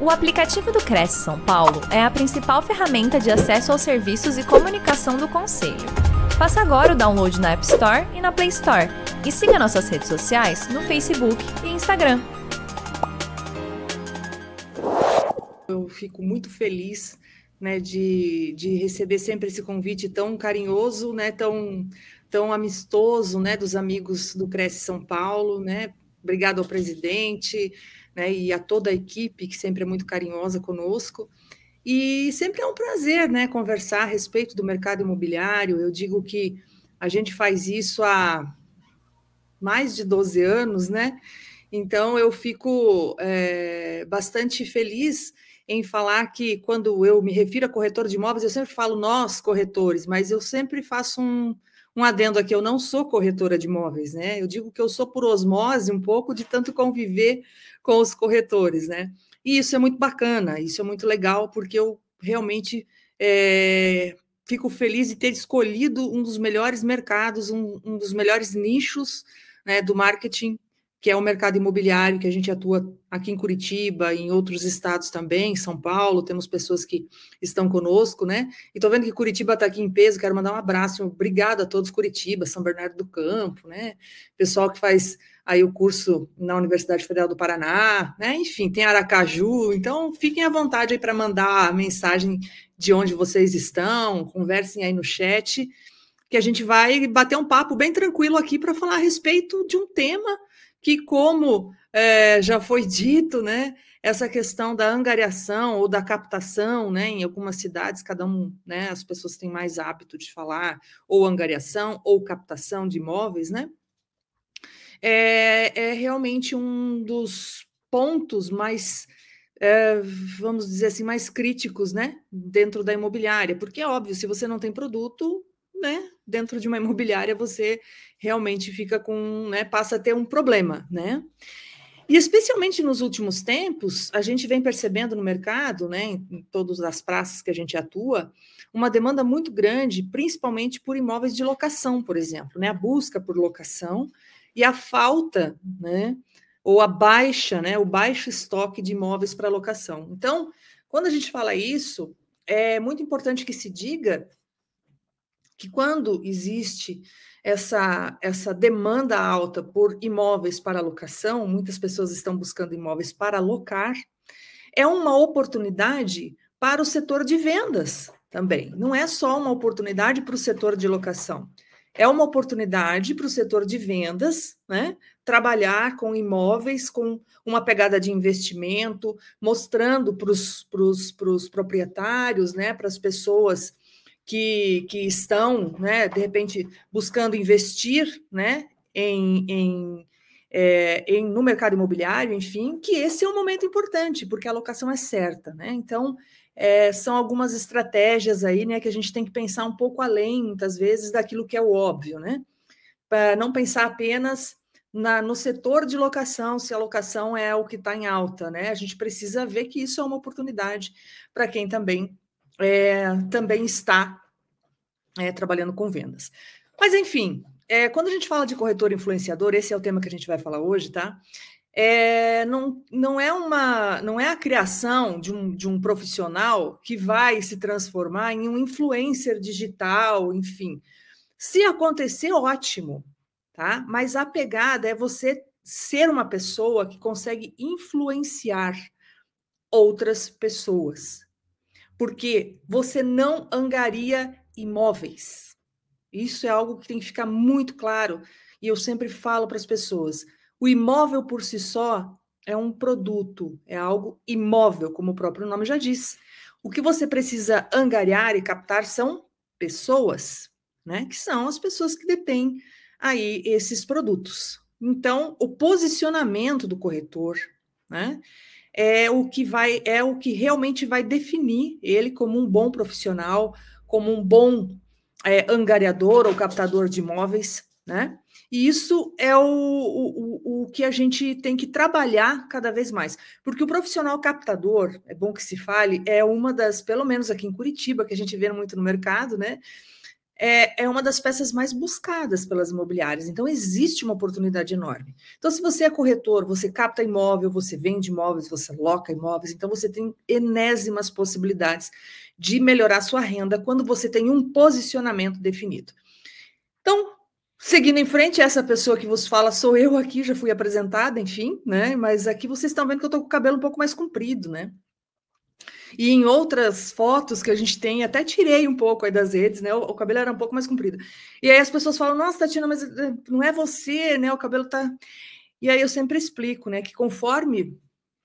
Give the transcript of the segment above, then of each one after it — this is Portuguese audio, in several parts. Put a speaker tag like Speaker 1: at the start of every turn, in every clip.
Speaker 1: O aplicativo do Cresce São Paulo é a principal ferramenta de acesso aos serviços e comunicação do Conselho. Faça agora o download na App Store e na Play Store. E siga nossas redes sociais no Facebook e Instagram.
Speaker 2: Eu fico muito feliz né, de, de receber sempre esse convite tão carinhoso, né, tão, tão amistoso né, dos amigos do Cresce São Paulo. Né? Obrigado ao presidente, né, e a toda a equipe, que sempre é muito carinhosa conosco. E sempre é um prazer né, conversar a respeito do mercado imobiliário. Eu digo que a gente faz isso há mais de 12 anos, né? Então eu fico é, bastante feliz em falar que quando eu me refiro a corretor de imóveis, eu sempre falo nós, corretores, mas eu sempre faço um, um adendo aqui, eu não sou corretora de imóveis, né? Eu digo que eu sou por osmose um pouco de tanto conviver com os corretores, né? E isso é muito bacana, isso é muito legal, porque eu realmente é, fico feliz de ter escolhido um dos melhores mercados, um, um dos melhores nichos né, do marketing que é o mercado imobiliário, que a gente atua aqui em Curitiba, em outros estados também, São Paulo, temos pessoas que estão conosco, né? E estou vendo que Curitiba está aqui em peso, quero mandar um abraço, obrigado a todos Curitiba, São Bernardo do Campo, né? Pessoal que faz aí o curso na Universidade Federal do Paraná, né? Enfim, tem Aracaju, então fiquem à vontade aí para mandar a mensagem de onde vocês estão, conversem aí no chat, que a gente vai bater um papo bem tranquilo aqui para falar a respeito de um tema que, como é, já foi dito, né, essa questão da angariação ou da captação, né, em algumas cidades, cada um, né, as pessoas têm mais hábito de falar ou angariação ou captação de imóveis, né, é, é realmente um dos pontos mais, é, vamos dizer assim, mais críticos, né, dentro da imobiliária, porque é óbvio, se você não tem produto, né, dentro de uma imobiliária você realmente fica com, né, passa a ter um problema, né? E especialmente nos últimos tempos, a gente vem percebendo no mercado, né, em todas as praças que a gente atua, uma demanda muito grande, principalmente por imóveis de locação, por exemplo, né, a busca por locação e a falta, né, ou a baixa, né, o baixo estoque de imóveis para locação. Então, quando a gente fala isso, é muito importante que se diga que quando existe essa, essa demanda alta por imóveis para locação, muitas pessoas estão buscando imóveis para alocar, é uma oportunidade para o setor de vendas também. Não é só uma oportunidade para o setor de locação, é uma oportunidade para o setor de vendas, né? Trabalhar com imóveis com uma pegada de investimento, mostrando para os proprietários, né? Para as pessoas que, que estão, né, de repente, buscando investir né, em, em, é, em, no mercado imobiliário, enfim, que esse é um momento importante, porque a alocação é certa. Né? Então, é, são algumas estratégias aí né, que a gente tem que pensar um pouco além, muitas vezes, daquilo que é o óbvio, né? Para não pensar apenas na, no setor de locação, se a locação é o que está em alta, né? A gente precisa ver que isso é uma oportunidade para quem também é, também está é, trabalhando com vendas. Mas, enfim, é, quando a gente fala de corretor influenciador, esse é o tema que a gente vai falar hoje, tá? É, não, não, é uma, não é a criação de um, de um profissional que vai se transformar em um influencer digital, enfim. Se acontecer, ótimo, tá? Mas a pegada é você ser uma pessoa que consegue influenciar outras pessoas porque você não angaria imóveis. Isso é algo que tem que ficar muito claro. E eu sempre falo para as pessoas: o imóvel por si só é um produto, é algo imóvel, como o próprio nome já diz. O que você precisa angariar e captar são pessoas, né? Que são as pessoas que detêm aí esses produtos. Então, o posicionamento do corretor, né? É o que vai é o que realmente vai definir ele como um bom profissional, como um bom é, angariador ou captador de imóveis, né? E isso é o, o, o que a gente tem que trabalhar cada vez mais, porque o profissional captador, é bom que se fale, é uma das, pelo menos aqui em Curitiba, que a gente vê muito no mercado, né? É, é uma das peças mais buscadas pelas imobiliárias. Então, existe uma oportunidade enorme. Então, se você é corretor, você capta imóvel, você vende imóveis, você loca imóveis, então você tem enésimas possibilidades de melhorar sua renda quando você tem um posicionamento definido. Então, seguindo em frente, essa pessoa que vos fala sou eu aqui, já fui apresentada, enfim, né? Mas aqui vocês estão vendo que eu estou com o cabelo um pouco mais comprido, né? E em outras fotos que a gente tem, até tirei um pouco aí das redes, né? O, o, cabelo era um pouco mais comprido. E aí as pessoas falam: Nossa, Tatiana, mas eh, não é você, né? O cabelo tá. E aí eu sempre explico, né? Que conforme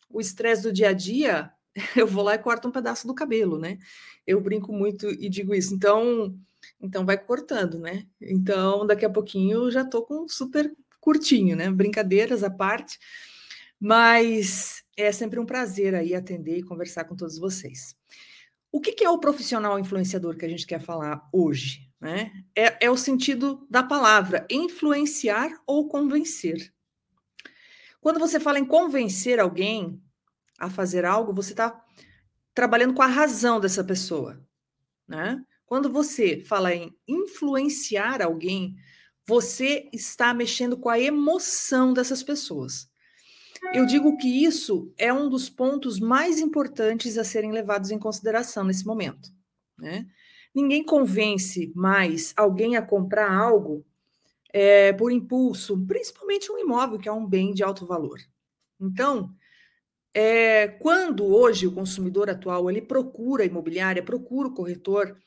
Speaker 2: o estresse do dia a dia, eu vou lá e corto um pedaço do cabelo, né? Eu brinco muito e digo isso. Então, então vai cortando, né? Então, daqui a pouquinho eu já tô com super curtinho, né? Brincadeiras à parte. Mas é sempre um prazer aí atender e conversar com todos vocês. O que, que é o profissional influenciador que a gente quer falar hoje? Né? É, é o sentido da palavra influenciar ou convencer. Quando você fala em convencer alguém a fazer algo, você está trabalhando com a razão dessa pessoa. Né? Quando você fala em influenciar alguém, você está mexendo com a emoção dessas pessoas. Eu digo que isso é um dos pontos mais importantes a serem levados em consideração nesse momento. Né? Ninguém convence mais alguém a comprar algo é, por impulso, principalmente um imóvel, que é um bem de alto valor. Então, é, quando hoje o consumidor atual ele procura a imobiliária, procura o corretor,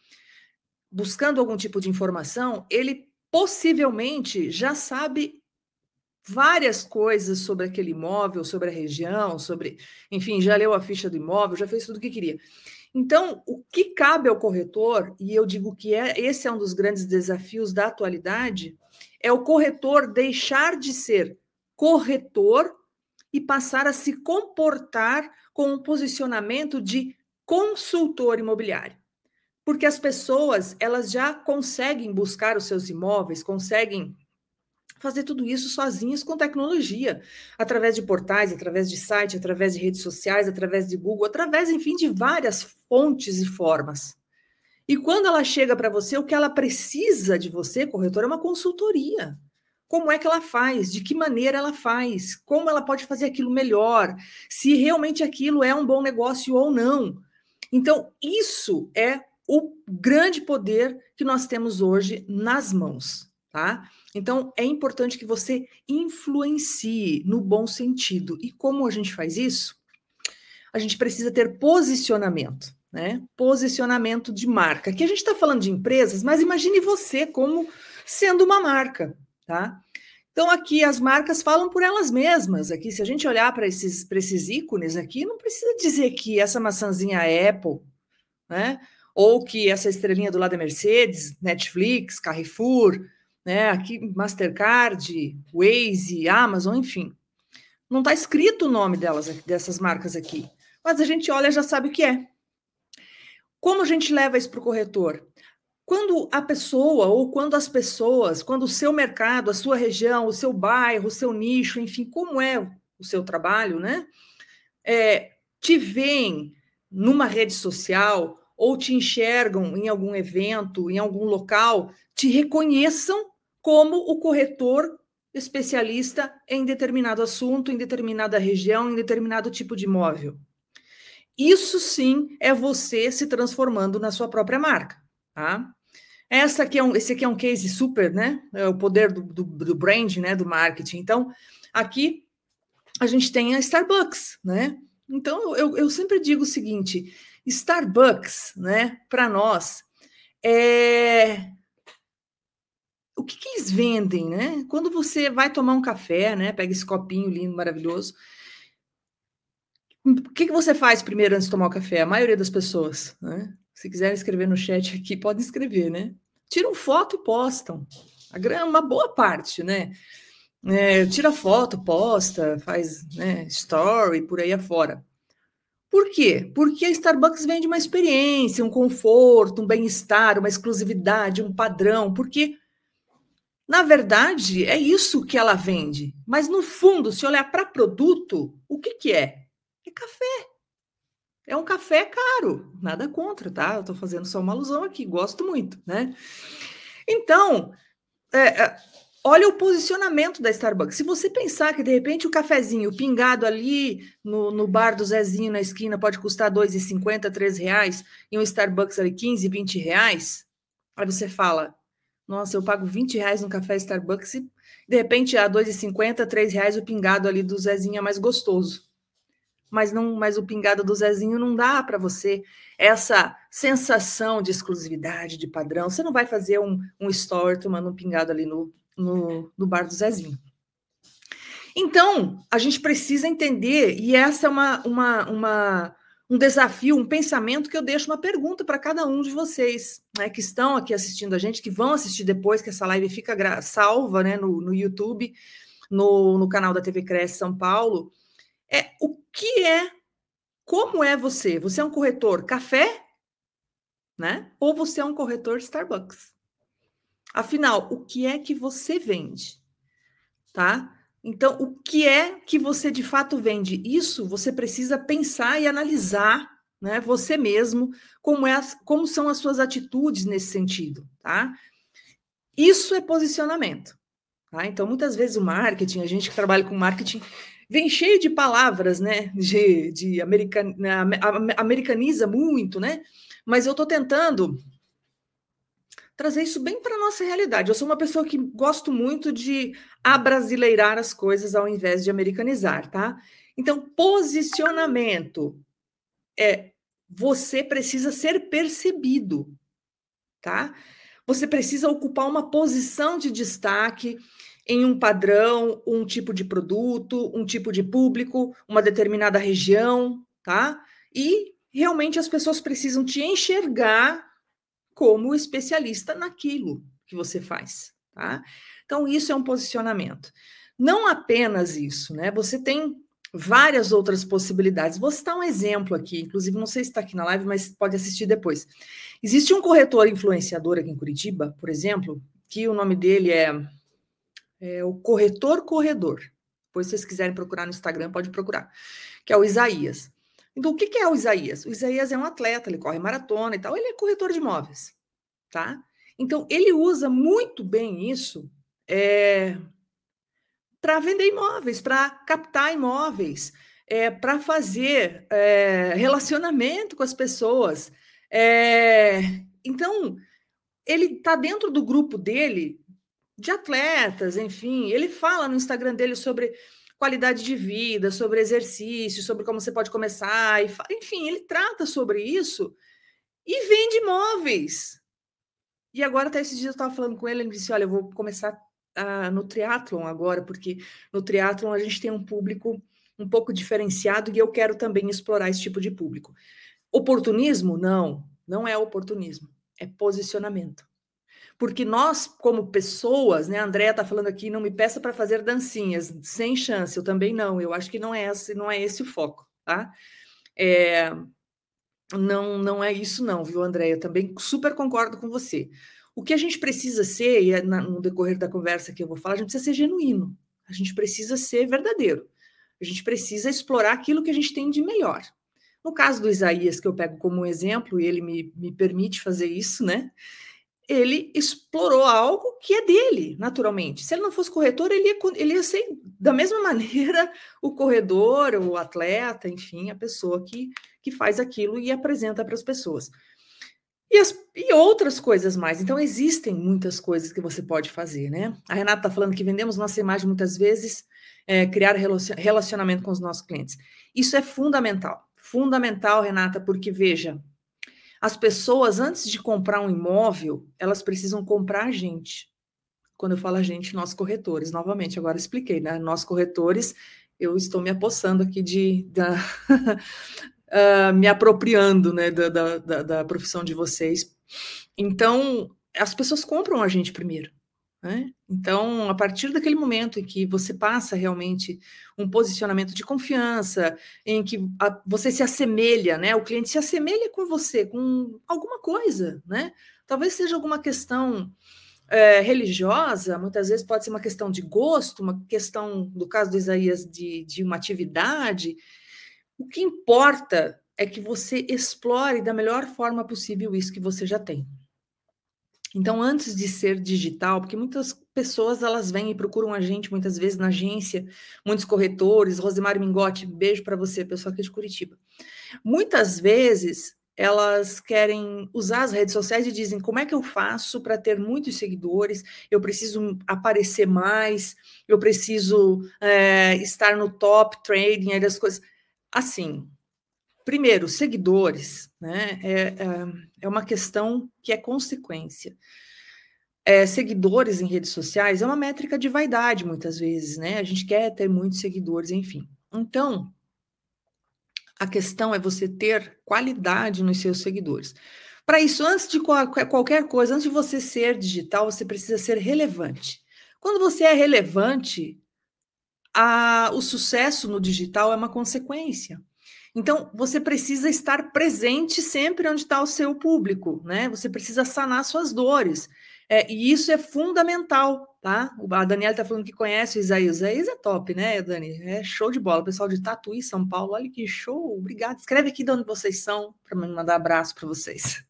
Speaker 2: buscando algum tipo de informação, ele possivelmente já sabe várias coisas sobre aquele imóvel, sobre a região, sobre, enfim, já leu a ficha do imóvel, já fez tudo o que queria. Então, o que cabe ao corretor, e eu digo que é, esse é um dos grandes desafios da atualidade, é o corretor deixar de ser corretor e passar a se comportar com um posicionamento de consultor imobiliário. Porque as pessoas, elas já conseguem buscar os seus imóveis, conseguem fazer tudo isso sozinhas com tecnologia, através de portais, através de site, através de redes sociais, através de Google, através, enfim, de várias fontes e formas. E quando ela chega para você, o que ela precisa de você, corretor, é uma consultoria. Como é que ela faz? De que maneira ela faz? Como ela pode fazer aquilo melhor? Se realmente aquilo é um bom negócio ou não. Então, isso é o grande poder que nós temos hoje nas mãos, tá? Então, é importante que você influencie no bom sentido. E como a gente faz isso? A gente precisa ter posicionamento, né? Posicionamento de marca. Aqui a gente está falando de empresas, mas imagine você como sendo uma marca, tá? Então, aqui as marcas falam por elas mesmas. Aqui, se a gente olhar para esses, esses ícones aqui, não precisa dizer que essa maçãzinha é Apple, né? Ou que essa estrelinha do lado é Mercedes, Netflix, Carrefour, né? Aqui, Mastercard, Waze, Amazon, enfim. Não está escrito o nome delas, dessas marcas aqui, mas a gente olha e já sabe o que é. Como a gente leva isso para o corretor? Quando a pessoa, ou quando as pessoas, quando o seu mercado, a sua região, o seu bairro, o seu nicho, enfim, como é o seu trabalho, né? É, te veem numa rede social ou te enxergam em algum evento, em algum local, te reconheçam como o corretor especialista em determinado assunto, em determinada região, em determinado tipo de imóvel. Isso sim é você se transformando na sua própria marca, tá? Essa aqui é um, esse aqui é um case super, né? É o poder do, do, do brand, né? Do marketing. Então, aqui a gente tem a Starbucks, né? Então, eu, eu sempre digo o seguinte: Starbucks, né? Para nós é o que, que, eles vendem, né? Quando você vai tomar um café, né? Pega esse copinho lindo, maravilhoso. O que, que você faz primeiro antes de tomar o café? A maioria das pessoas, né? Se quiserem escrever no chat aqui, podem escrever, né? Tiram foto e postam. A uma boa parte, né? É, tira foto, posta, faz né, story por aí afora. Por quê? Porque a Starbucks vende uma experiência, um conforto, um bem-estar, uma exclusividade, um padrão, porque na verdade, é isso que ela vende. Mas, no fundo, se olhar para produto, o que, que é? É café. É um café caro. Nada contra, tá? Eu estou fazendo só uma alusão aqui, gosto muito, né? Então, é, é, olha o posicionamento da Starbucks. Se você pensar que de repente o cafezinho pingado ali no, no bar do Zezinho na esquina pode custar R$ 2,50, R$ reais e um Starbucks ali 15, 20 reais, aí você fala: Nossa, eu pago 20 reais no café Starbucks e de repente a R$ 2,50, R$ reais o pingado ali do Zezinho é mais gostoso mas não, mas o pingado do Zezinho não dá para você essa sensação de exclusividade, de padrão. Você não vai fazer um, um story tomando um pingado ali no, no, no bar do Zezinho. Então, a gente precisa entender, e essa é uma, uma, uma, um desafio, um pensamento que eu deixo uma pergunta para cada um de vocês, né, que estão aqui assistindo a gente, que vão assistir depois, que essa live fica salva né, no, no YouTube, no, no canal da TV Cresce São Paulo é o que é, como é você? Você é um corretor café, né? Ou você é um corretor Starbucks? Afinal, o que é que você vende? Tá? Então, o que é que você de fato vende? Isso você precisa pensar e analisar, né? Você mesmo, como, é, como são as suas atitudes nesse sentido, tá? Isso é posicionamento. Tá? Então, muitas vezes o marketing, a gente que trabalha com marketing, vem cheio de palavras, né? De, de american, americaniza muito, né? Mas eu estou tentando trazer isso bem para a nossa realidade. Eu sou uma pessoa que gosto muito de abrasileirar as coisas ao invés de americanizar, tá? Então, posicionamento é você precisa ser percebido, tá? Você precisa ocupar uma posição de destaque em um padrão, um tipo de produto, um tipo de público, uma determinada região, tá? E realmente as pessoas precisam te enxergar como especialista naquilo que você faz, tá? Então isso é um posicionamento. Não apenas isso, né? Você tem várias outras possibilidades. Vou citar um exemplo aqui, inclusive não sei se está aqui na live, mas pode assistir depois. Existe um corretor influenciador aqui em Curitiba, por exemplo, que o nome dele é é o corretor corredor. Depois, se vocês quiserem procurar no Instagram, pode procurar, que é o Isaías. Então, o que é o Isaías? O Isaías é um atleta, ele corre maratona e tal, ele é corretor de imóveis, tá? Então, ele usa muito bem isso é, para vender imóveis, para captar imóveis, é, para fazer é, relacionamento com as pessoas. É, então, ele está dentro do grupo dele de atletas, enfim. Ele fala no Instagram dele sobre qualidade de vida, sobre exercício, sobre como você pode começar, e, enfim, ele trata sobre isso e vende imóveis. E agora, até esses dias eu estava falando com ele, ele disse: Olha, eu vou começar no triatlon agora, porque no triatlon a gente tem um público um pouco diferenciado e eu quero também explorar esse tipo de público. Oportunismo? Não, não é oportunismo, é posicionamento porque nós, como pessoas, né, a Andrea está falando aqui, não me peça para fazer dancinhas, sem chance, eu também não, eu acho que não é esse, não é esse o foco, tá? É, não, não é isso não, viu, Andréia? Eu também super concordo com você. O que a gente precisa ser, e é no decorrer da conversa que eu vou falar, a gente precisa ser genuíno, a gente precisa ser verdadeiro, a gente precisa explorar aquilo que a gente tem de melhor. No caso do Isaías, que eu pego como exemplo, e ele me, me permite fazer isso, né? Ele explorou algo que é dele, naturalmente. Se ele não fosse corretor, ele ia, ele ia ser, da mesma maneira, o corredor, o atleta, enfim, a pessoa que, que faz aquilo e apresenta para as pessoas. E, as, e outras coisas mais. Então, existem muitas coisas que você pode fazer, né? A Renata está falando que vendemos nossa imagem muitas vezes, é, criar relacionamento com os nossos clientes. Isso é fundamental. Fundamental, Renata, porque, veja, as pessoas, antes de comprar um imóvel, elas precisam comprar a gente. Quando eu falo a gente, nós corretores, novamente, agora expliquei, né? Nós corretores, eu estou me apossando aqui de. Da, uh, me apropriando né, da, da, da profissão de vocês. Então, as pessoas compram a gente primeiro. Né? Então, a partir daquele momento em que você passa realmente um posicionamento de confiança, em que a, você se assemelha, né? O cliente se assemelha com você, com alguma coisa, né? Talvez seja alguma questão é, religiosa, muitas vezes pode ser uma questão de gosto, uma questão, do caso do Isaías, de, de uma atividade. O que importa é que você explore da melhor forma possível isso que você já tem. Então, antes de ser digital, porque muitas pessoas elas vêm e procuram a gente muitas vezes na agência, muitos corretores, Rosemary Mingotti, beijo para você, pessoal aqui de Curitiba. Muitas vezes elas querem usar as redes sociais e dizem como é que eu faço para ter muitos seguidores, eu preciso aparecer mais, eu preciso é, estar no top trading, as coisas. Assim, primeiro, seguidores, né? É, é, é uma questão que é consequência. É, seguidores em redes sociais é uma métrica de vaidade, muitas vezes, né? A gente quer ter muitos seguidores, enfim. Então, a questão é você ter qualidade nos seus seguidores. Para isso, antes de qualquer coisa, antes de você ser digital, você precisa ser relevante. Quando você é relevante, a, o sucesso no digital é uma consequência. Então, você precisa estar presente sempre onde está o seu público, né? Você precisa sanar suas dores. É, e isso é fundamental, tá? A Daniela está falando que conhece o Isaías. Isaías é top, né, Dani? É show de bola. O pessoal de Tatuí, São Paulo, olha que show. Obrigada. Escreve aqui de onde vocês são, para mandar abraço para vocês.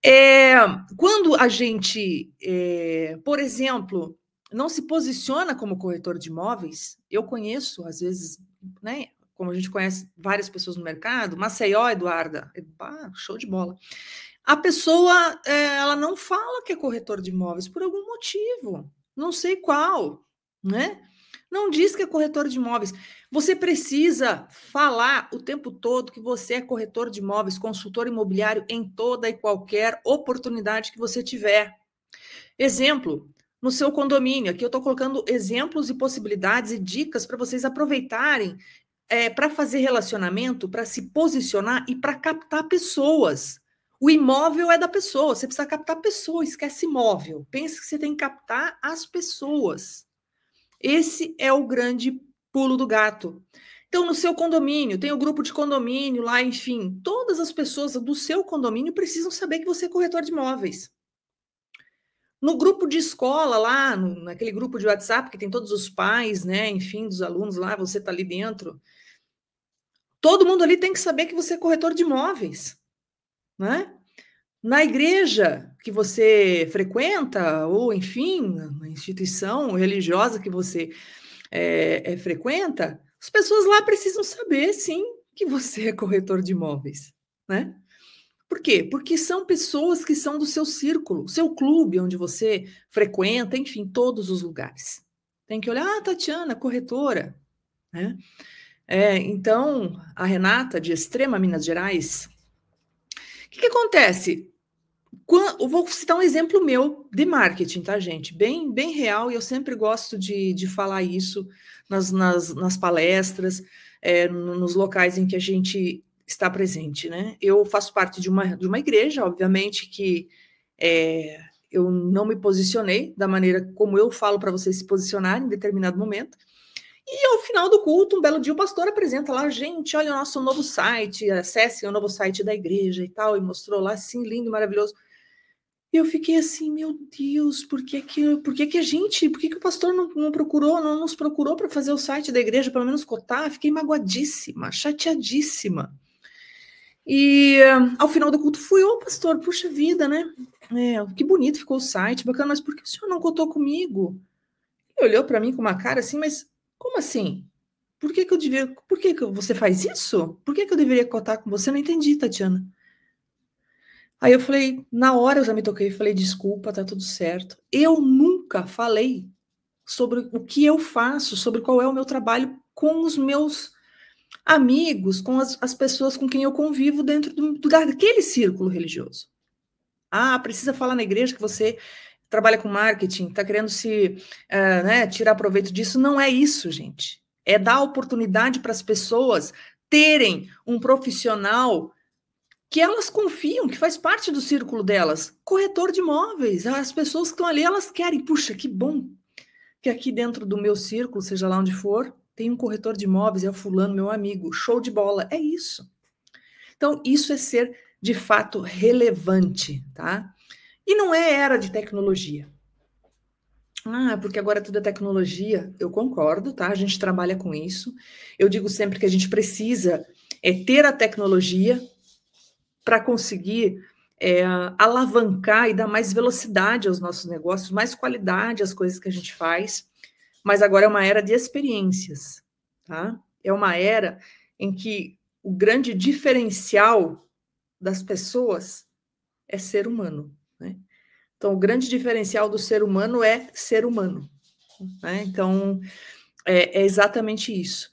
Speaker 2: É, quando a gente, é, por exemplo, não se posiciona como corretor de imóveis, eu conheço, às vezes, né, como a gente conhece várias pessoas no mercado, Maceió, Eduarda, ah, show de bola. A pessoa, é, ela não fala que é corretor de imóveis por algum motivo, não sei qual, né? Não diz que é corretor de imóveis. Você precisa falar o tempo todo que você é corretor de imóveis, consultor imobiliário em toda e qualquer oportunidade que você tiver. Exemplo, no seu condomínio. Aqui eu estou colocando exemplos e possibilidades e dicas para vocês aproveitarem é, para fazer relacionamento, para se posicionar e para captar pessoas. O imóvel é da pessoa, você precisa captar pessoa, esquece imóvel. Pensa que você tem que captar as pessoas. Esse é o grande pulo do gato. Então, no seu condomínio, tem o grupo de condomínio lá, enfim, todas as pessoas do seu condomínio precisam saber que você é corretor de imóveis. No grupo de escola lá, no, naquele grupo de WhatsApp que tem todos os pais, né, enfim, dos alunos lá, você está ali dentro. Todo mundo ali tem que saber que você é corretor de imóveis, né? Na igreja que você frequenta, ou enfim, na instituição religiosa que você é, é, frequenta, as pessoas lá precisam saber, sim, que você é corretor de imóveis, né? Por quê? Porque são pessoas que são do seu círculo, seu clube, onde você frequenta, enfim, todos os lugares. Tem que olhar, ah, Tatiana, corretora, né? É, então, a Renata, de Extrema Minas Gerais, o que, que acontece? eu vou citar um exemplo meu de marketing, tá, gente? Bem, bem real, e eu sempre gosto de, de falar isso nas, nas, nas palestras, é, nos locais em que a gente está presente, né? Eu faço parte de uma, de uma igreja, obviamente, que é, eu não me posicionei da maneira como eu falo para vocês se posicionarem em determinado momento, e ao final do culto, um belo dia, o pastor apresenta lá, gente, olha o nosso novo site, acessem o novo site da igreja e tal, e mostrou lá, assim, lindo, maravilhoso. E eu fiquei assim, meu Deus, por que que, por que, que a gente, por que, que o pastor não, não procurou, não nos procurou para fazer o site da igreja, pelo menos cotar? Fiquei magoadíssima, chateadíssima. E ao final do culto fui, ô oh, pastor, puxa vida, né? É, que bonito ficou o site, bacana, mas por que o senhor não cotou comigo? Ele olhou para mim com uma cara assim, mas como assim? Por que, que eu devia. Por que, que você faz isso? Por que, que eu deveria cotar com você? Não entendi, Tatiana. Aí eu falei, na hora eu já me toquei, falei, desculpa, tá tudo certo. Eu nunca falei sobre o que eu faço, sobre qual é o meu trabalho com os meus amigos, com as, as pessoas com quem eu convivo dentro do, do, daquele círculo religioso. Ah, precisa falar na igreja que você trabalha com marketing, está querendo se uh, né, tirar proveito disso. Não é isso, gente. É dar oportunidade para as pessoas terem um profissional que elas confiam, que faz parte do círculo delas. Corretor de imóveis. As pessoas que estão ali, elas querem. Puxa, que bom que aqui dentro do meu círculo, seja lá onde for, tem um corretor de imóveis, é o fulano, meu amigo. Show de bola. É isso. Então, isso é ser de fato relevante, tá? E não é era de tecnologia. Ah, porque agora tudo é tecnologia. Eu concordo, tá? A gente trabalha com isso. Eu digo sempre que a gente precisa é ter a tecnologia para conseguir é, alavancar e dar mais velocidade aos nossos negócios, mais qualidade às coisas que a gente faz. Mas agora é uma era de experiências, tá? É uma era em que o grande diferencial das pessoas é ser humano, né? Então, o grande diferencial do ser humano é ser humano. Né? Então, é, é, exatamente isso.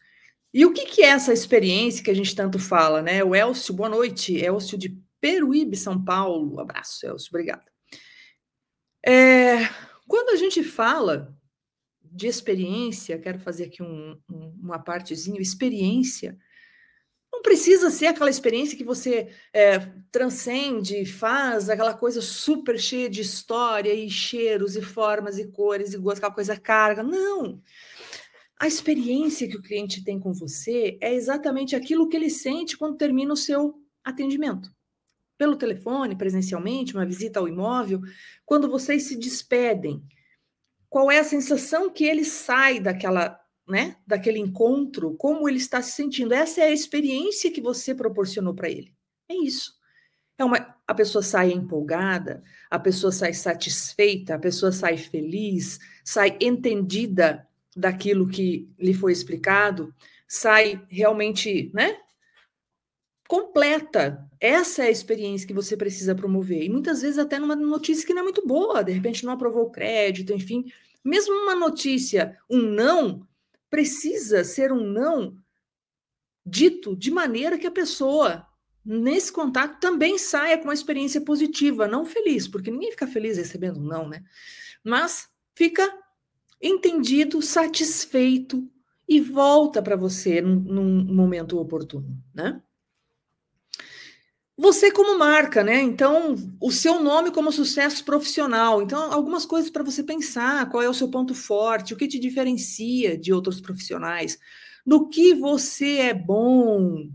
Speaker 2: E o que, que, é essa experiência que a gente tanto fala, né? O Elcio, boa noite. Elcio de Peruíbe, São Paulo. abraço, Elcio, obrigada. É, quando a gente fala de experiência, quero fazer aqui um, um, uma partezinha, experiência não precisa ser aquela experiência que você é, transcende, faz aquela coisa super cheia de história e cheiros e formas e cores e gostos, aquela coisa carga. Não. A experiência que o cliente tem com você é exatamente aquilo que ele sente quando termina o seu atendimento. Pelo telefone, presencialmente, uma visita ao imóvel, quando vocês se despedem. Qual é a sensação que ele sai daquela né, daquele encontro, como ele está se sentindo. Essa é a experiência que você proporcionou para ele. É isso. É uma, a pessoa sai empolgada, a pessoa sai satisfeita, a pessoa sai feliz, sai entendida daquilo que lhe foi explicado, sai realmente, né, completa. Essa é a experiência que você precisa promover. E muitas vezes até numa notícia que não é muito boa, de repente não aprovou o crédito, enfim, mesmo uma notícia, um não, precisa ser um não dito de maneira que a pessoa, nesse contato, também saia com uma experiência positiva, não feliz, porque ninguém fica feliz recebendo um não, né? Mas fica entendido, satisfeito e volta para você num, num momento oportuno, né? Você como marca, né? Então, o seu nome como sucesso profissional. Então, algumas coisas para você pensar, qual é o seu ponto forte, o que te diferencia de outros profissionais, no que você é bom.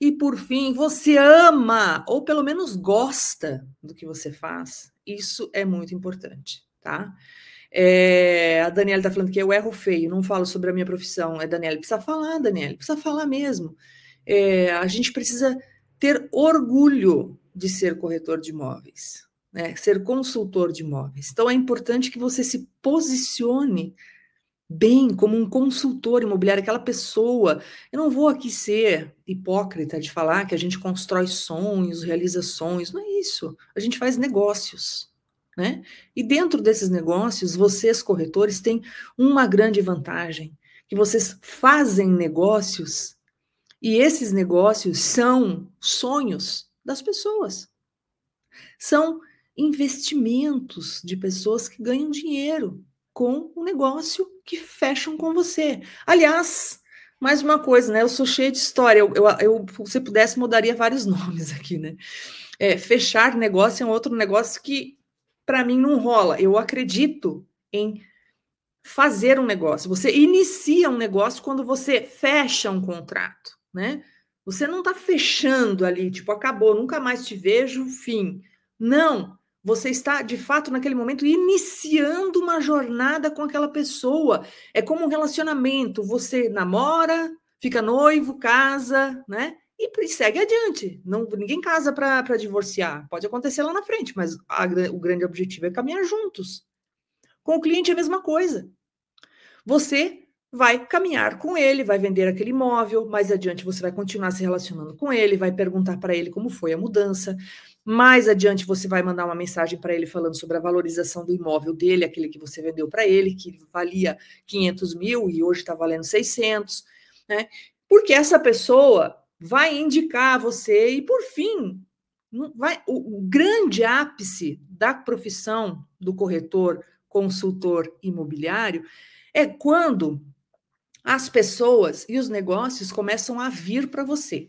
Speaker 2: E por fim, você ama ou pelo menos gosta do que você faz. Isso é muito importante, tá? É, a Daniela está falando que eu erro feio, não falo sobre a minha profissão. É, Daniela, precisa falar, Daniela, precisa falar mesmo. É, a gente precisa ter orgulho de ser corretor de imóveis, né? ser consultor de imóveis. Então é importante que você se posicione bem como um consultor imobiliário, aquela pessoa. Eu não vou aqui ser hipócrita de falar que a gente constrói sonhos, realiza sonhos, não é isso. A gente faz negócios. Né? E dentro desses negócios, vocês corretores têm uma grande vantagem, que vocês fazem negócios e esses negócios são sonhos das pessoas. São investimentos de pessoas que ganham dinheiro com o um negócio que fecham com você. Aliás, mais uma coisa, né? Eu sou cheia de história. Eu, eu, eu se pudesse, mudaria vários nomes aqui, né? É, fechar negócio é um outro negócio que, para mim, não rola. Eu acredito em fazer um negócio. Você inicia um negócio quando você fecha um contrato né? Você não está fechando ali, tipo, acabou, nunca mais te vejo, fim. Não, você está de fato naquele momento iniciando uma jornada com aquela pessoa. É como um relacionamento, você namora, fica noivo, casa, né? E, segue adiante. Não, ninguém casa para divorciar. Pode acontecer lá na frente, mas a, o grande objetivo é caminhar juntos. Com o cliente é a mesma coisa. Você vai caminhar com ele, vai vender aquele imóvel, mais adiante você vai continuar se relacionando com ele, vai perguntar para ele como foi a mudança, mais adiante você vai mandar uma mensagem para ele falando sobre a valorização do imóvel dele, aquele que você vendeu para ele, que valia 500 mil e hoje está valendo 600, né? Porque essa pessoa vai indicar você e, por fim, vai, o, o grande ápice da profissão do corretor, consultor imobiliário é quando as pessoas e os negócios começam a vir para você,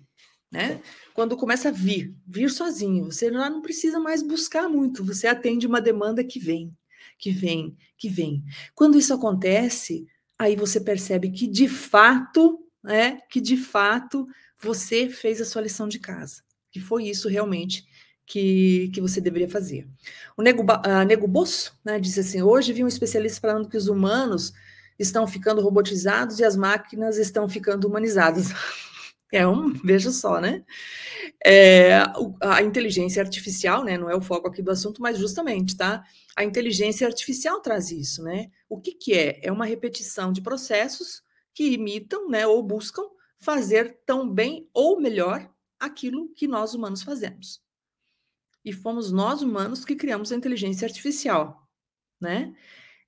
Speaker 2: né? Quando começa a vir, vir sozinho, você já não precisa mais buscar muito, você atende uma demanda que vem, que vem, que vem. Quando isso acontece, aí você percebe que de fato, né, que de fato você fez a sua lição de casa, que foi isso realmente que, que você deveria fazer. O Nego, uh, Nego Bosso né, disse assim: hoje vi um especialista falando que os humanos estão ficando robotizados e as máquinas estão ficando humanizadas. É um, veja só, né? É, a inteligência artificial, né? Não é o foco aqui do assunto, mas justamente, tá? A inteligência artificial traz isso, né? O que, que é? É uma repetição de processos que imitam, né, ou buscam fazer tão bem ou melhor aquilo que nós humanos fazemos. E fomos nós humanos que criamos a inteligência artificial, né?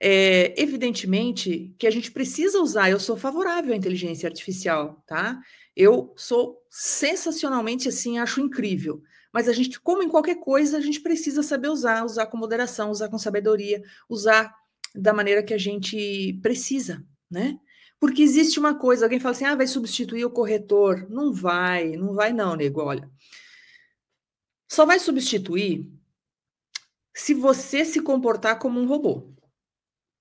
Speaker 2: É, evidentemente que a gente precisa usar, eu sou favorável à inteligência artificial, tá? Eu sou sensacionalmente assim, acho incrível. Mas a gente, como em qualquer coisa, a gente precisa saber usar, usar com moderação, usar com sabedoria, usar da maneira que a gente precisa, né? Porque existe uma coisa, alguém fala assim: ah, vai substituir o corretor. Não vai, não vai, não, nego. Olha, só vai substituir se você se comportar como um robô.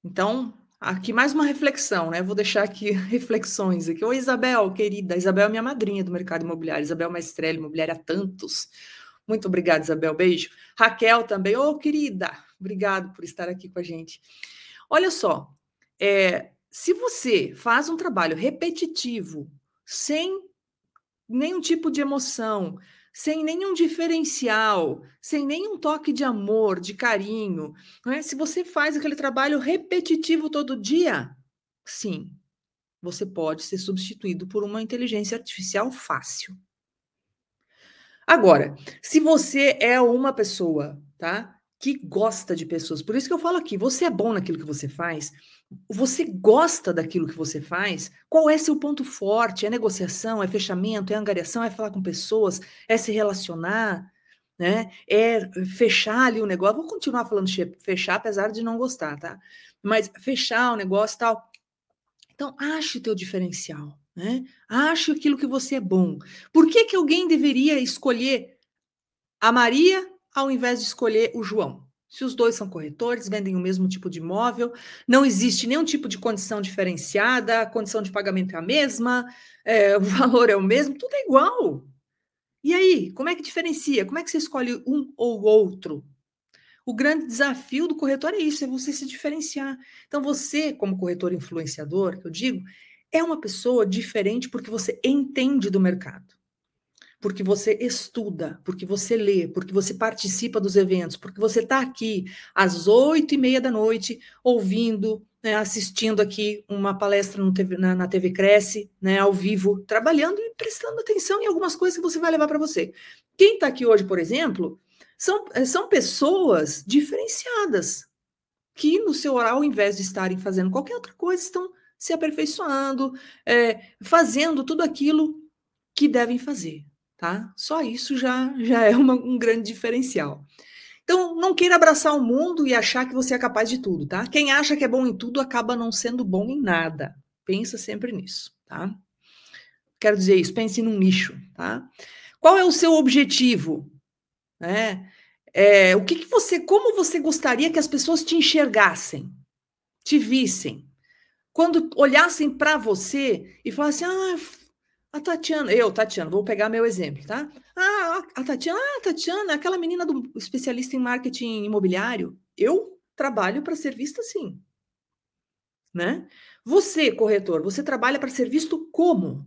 Speaker 2: Então, aqui mais uma reflexão, né? Vou deixar aqui reflexões aqui. Oi, Isabel, querida. Isabel é minha madrinha do mercado imobiliário. Isabel Maestrelli, imobiliária tantos. Muito obrigada, Isabel. Beijo. Raquel também. Ô, oh, querida, obrigado por estar aqui com a gente. Olha só, é, se você faz um trabalho repetitivo, sem nenhum tipo de emoção, sem nenhum diferencial, sem nenhum toque de amor, de carinho, é? se você faz aquele trabalho repetitivo todo dia, sim, você pode ser substituído por uma inteligência artificial fácil. Agora, se você é uma pessoa, tá? Que gosta de pessoas, por isso que eu falo aqui, você é bom naquilo que você faz, você gosta daquilo que você faz? Qual é seu ponto forte? É negociação, é fechamento, é angariação, é falar com pessoas, é se relacionar, né? É fechar ali o negócio. Vou continuar falando fechar, apesar de não gostar, tá? Mas fechar o negócio tal. Então, ache o teu diferencial, né? Ache aquilo que você é bom. Por que, que alguém deveria escolher a Maria ao invés de escolher o João? Se os dois são corretores, vendem o mesmo tipo de imóvel, não existe nenhum tipo de condição diferenciada, a condição de pagamento é a mesma, é, o valor é o mesmo, tudo é igual. E aí, como é que diferencia? Como é que você escolhe um ou outro? O grande desafio do corretor é isso, é você se diferenciar. Então, você, como corretor influenciador, que eu digo, é uma pessoa diferente porque você entende do mercado porque você estuda, porque você lê, porque você participa dos eventos, porque você está aqui às oito e meia da noite ouvindo, né, assistindo aqui uma palestra TV, na, na, TV Cresce, né, ao vivo, trabalhando e prestando atenção em algumas coisas que você vai levar para você. Quem está aqui hoje, por exemplo, são, eh, são pessoas diferenciadas, que no seu oral, ao invés de estarem fazendo qualquer outra coisa, estão se aperfeiçoando, é, fazendo tudo aquilo que devem fazer tá? Só isso já, já é uma, um grande diferencial. Então, não queira abraçar o mundo e achar que você é capaz de tudo, tá? Quem acha que é bom em tudo acaba não sendo bom em nada. Pensa sempre nisso, tá? Quero dizer isso, pense num nicho, tá? Qual é o seu objetivo? Né? É, o que, que você, como você gostaria que as pessoas te enxergassem, te vissem? Quando olhassem para você e falassem, ah, a Tatiana, eu, Tatiana, vou pegar meu exemplo, tá? Ah, a Tatiana, ah, Tatiana, aquela menina do especialista em marketing imobiliário, eu trabalho para ser vista assim. Né? Você, corretor, você trabalha para ser visto como?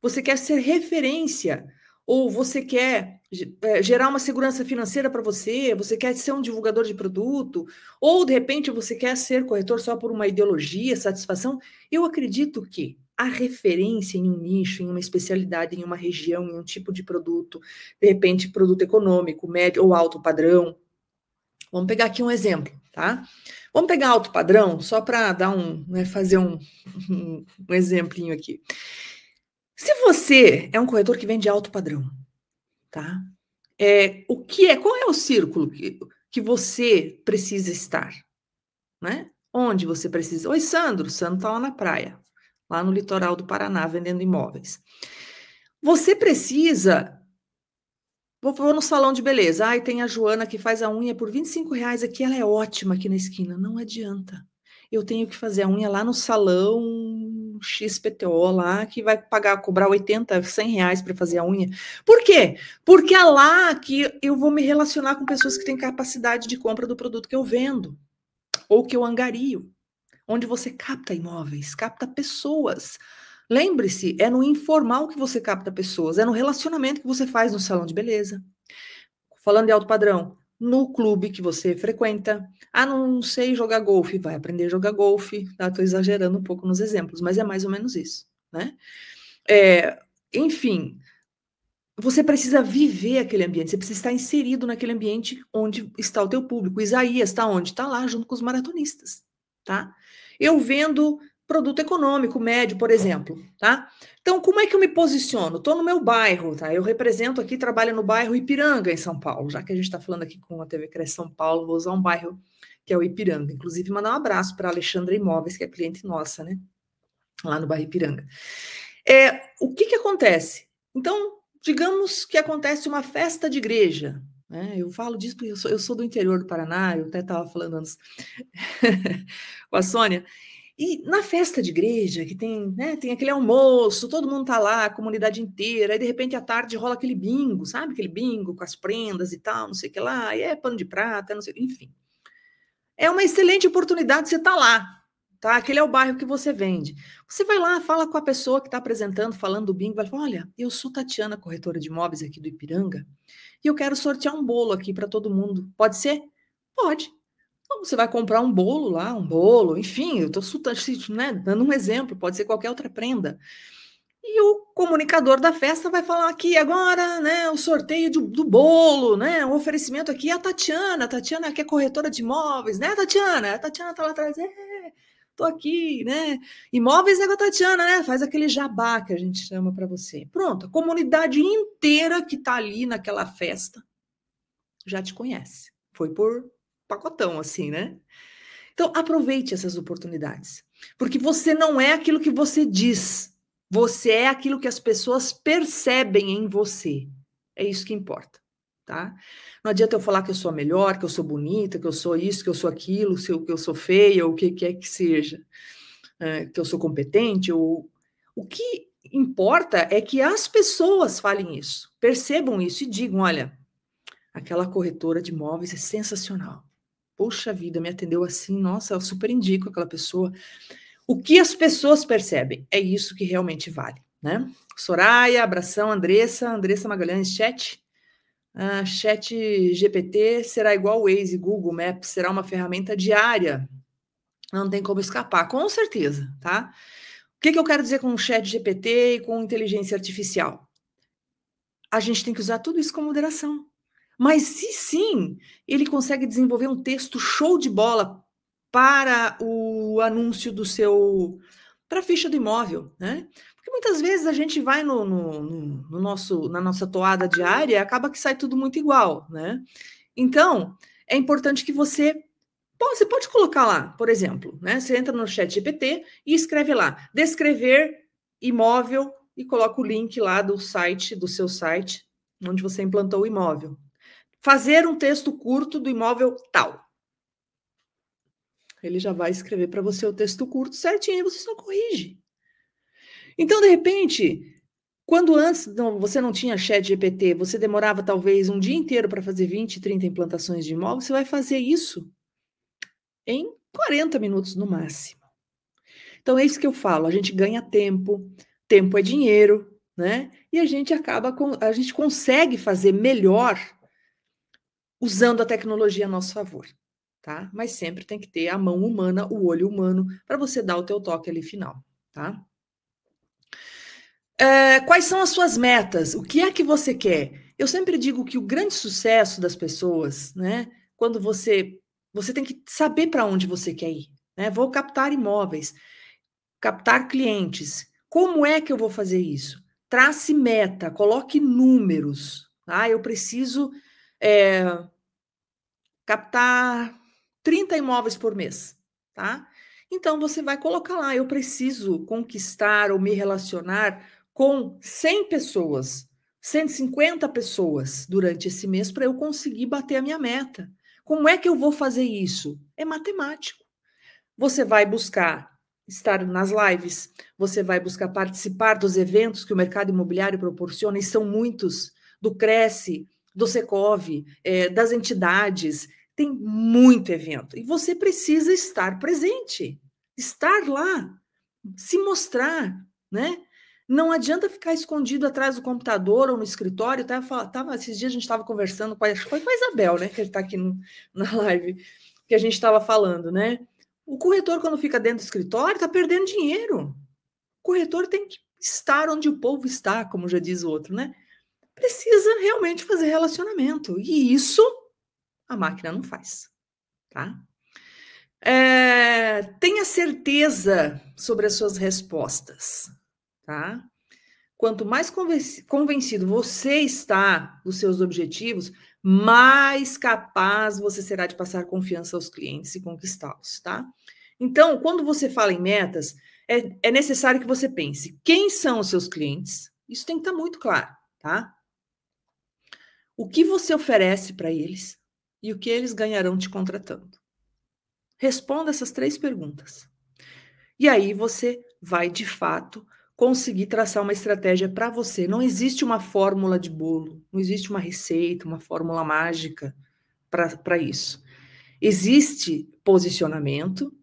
Speaker 2: Você quer ser referência ou você quer é, gerar uma segurança financeira para você, você quer ser um divulgador de produto, ou de repente você quer ser corretor só por uma ideologia, satisfação. Eu acredito que a referência em um nicho, em uma especialidade, em uma região, em um tipo de produto, de repente produto econômico, médio ou alto padrão. Vamos pegar aqui um exemplo, tá? Vamos pegar alto padrão, só para dar um, né, fazer um, um, um exemplinho aqui. Se você é um corretor que vende alto padrão, tá? É, o que é, qual é o círculo que, que você precisa estar? Né? Onde você precisa? Oi, Sandro, Sandro está lá na praia lá no litoral do Paraná, vendendo imóveis. Você precisa. Vou, vou no salão de beleza. Ai, tem a Joana que faz a unha por 25 reais aqui, ela é ótima aqui na esquina. Não adianta. Eu tenho que fazer a unha lá no salão XPTO lá, que vai pagar, cobrar 80, 100 reais para fazer a unha. Por quê? Porque é lá que eu vou me relacionar com pessoas que têm capacidade de compra do produto que eu vendo ou que eu angario onde você capta imóveis, capta pessoas Lembre-se, é no informal que você capta pessoas, é no relacionamento que você faz no salão de beleza. Falando de alto padrão, no clube que você frequenta. Ah, não sei jogar golfe, vai aprender a jogar golfe. Estou tá? exagerando um pouco nos exemplos, mas é mais ou menos isso, né? É, enfim, você precisa viver aquele ambiente, você precisa estar inserido naquele ambiente onde está o teu público. Isaías está onde? Está lá junto com os maratonistas, tá? Eu vendo produto econômico médio, por exemplo, tá? Então, como é que eu me posiciono? Estou no meu bairro, tá? Eu represento aqui, trabalho no bairro Ipiranga, em São Paulo. Já que a gente está falando aqui com a TV Cresce São Paulo, vou usar um bairro que é o Ipiranga. Inclusive, mandar um abraço para Alexandra Imóveis, que é cliente nossa, né? Lá no bairro Ipiranga. É, o que que acontece? Então, digamos que acontece uma festa de igreja, né? Eu falo disso porque eu sou, eu sou do interior do Paraná, eu até estava falando antes com a Sônia, e na festa de igreja, que tem, né, tem aquele almoço, todo mundo tá lá, a comunidade inteira, aí de repente à tarde rola aquele bingo, sabe? Aquele bingo com as prendas e tal, não sei o que lá, e é pano de prata, não sei, enfim. É uma excelente oportunidade de você estar tá lá, tá? Aquele é o bairro que você vende. Você vai lá, fala com a pessoa que está apresentando, falando do bingo, vai falar: olha, eu sou Tatiana, corretora de imóveis aqui do Ipiranga, e eu quero sortear um bolo aqui para todo mundo. Pode ser? Pode. Então, você vai comprar um bolo lá, um bolo, enfim, eu estou né, dando um exemplo, pode ser qualquer outra prenda. E o comunicador da festa vai falar aqui agora, né, o sorteio do, do bolo, né, o oferecimento aqui é a Tatiana, a Tatiana que é corretora de imóveis, né, Tatiana? A Tatiana tá lá atrás, é, tô aqui, né? Imóveis a Tatiana, né? Faz aquele jabá que a gente chama para você. Pronto, a comunidade inteira que tá ali naquela festa já te conhece. Foi por pacotão, assim, né? Então, aproveite essas oportunidades. Porque você não é aquilo que você diz. Você é aquilo que as pessoas percebem em você. É isso que importa, tá? Não adianta eu falar que eu sou a melhor, que eu sou bonita, que eu sou isso, que eu sou aquilo, que eu sou feia, ou o que quer que seja, é, que eu sou competente. Ou... O que importa é que as pessoas falem isso, percebam isso e digam: olha, aquela corretora de imóveis é sensacional poxa vida, me atendeu assim, nossa, eu super indico aquela pessoa. O que as pessoas percebem é isso que realmente vale, né? Soraya, abração, Andressa, Andressa Magalhães, chat. Ah, chat GPT será igual o Waze, Google Maps, será uma ferramenta diária. Não tem como escapar, com certeza, tá? O que, que eu quero dizer com o chat GPT e com inteligência artificial? A gente tem que usar tudo isso com moderação. Mas se sim, ele consegue desenvolver um texto show de bola para o anúncio do seu para a ficha do imóvel, né? Muitas vezes a gente vai no, no, no, nosso na nossa toada diária acaba que sai tudo muito igual, né? Então é importante que você você pode colocar lá, por exemplo, né? Você entra no chat GPT e escreve lá, descrever imóvel e coloca o link lá do site, do seu site, onde você implantou o imóvel fazer um texto curto do imóvel tal. Ele já vai escrever para você o texto curto certinho e você só corrige. Então, de repente, quando antes não, você não tinha chat GPT, você demorava talvez um dia inteiro para fazer 20, 30 implantações de imóvel, você vai fazer isso em 40 minutos no máximo. Então é isso que eu falo, a gente ganha tempo, tempo é dinheiro, né? E a gente acaba com, a gente consegue fazer melhor usando a tecnologia a nosso favor, tá? Mas sempre tem que ter a mão humana, o olho humano, para você dar o teu toque ali final, tá? É, quais são as suas metas? O que é que você quer? Eu sempre digo que o grande sucesso das pessoas, né? Quando você você tem que saber para onde você quer ir, né? Vou captar imóveis, captar clientes. Como é que eu vou fazer isso? Trace meta, coloque números. Ah, eu preciso é, captar 30 imóveis por mês, tá? Então você vai colocar lá, eu preciso conquistar ou me relacionar com 100 pessoas, 150 pessoas durante esse mês para eu conseguir bater a minha meta. Como é que eu vou fazer isso? É matemático. Você vai buscar estar nas lives, você vai buscar participar dos eventos que o mercado imobiliário proporciona, e são muitos, do Cresce, do Secov, é, das entidades, tem muito evento. E você precisa estar presente, estar lá, se mostrar, né? Não adianta ficar escondido atrás do computador ou no escritório. Tava, tava, esses dias a gente estava conversando com a, foi com a Isabel, né? Que está aqui no, na live, que a gente estava falando, né? O corretor, quando fica dentro do escritório, está perdendo dinheiro. O corretor tem que estar onde o povo está, como já diz o outro, né? Precisa realmente fazer relacionamento. E isso a máquina não faz, tá? É, tenha certeza sobre as suas respostas, tá? Quanto mais convencido você está dos seus objetivos, mais capaz você será de passar confiança aos clientes e conquistá-los, tá? Então, quando você fala em metas, é, é necessário que você pense quem são os seus clientes. Isso tem que estar muito claro, tá? O que você oferece para eles e o que eles ganharão te contratando. Responda essas três perguntas. E aí você vai, de fato, conseguir traçar uma estratégia para você. Não existe uma fórmula de bolo, não existe uma receita, uma fórmula mágica para isso. Existe posicionamento,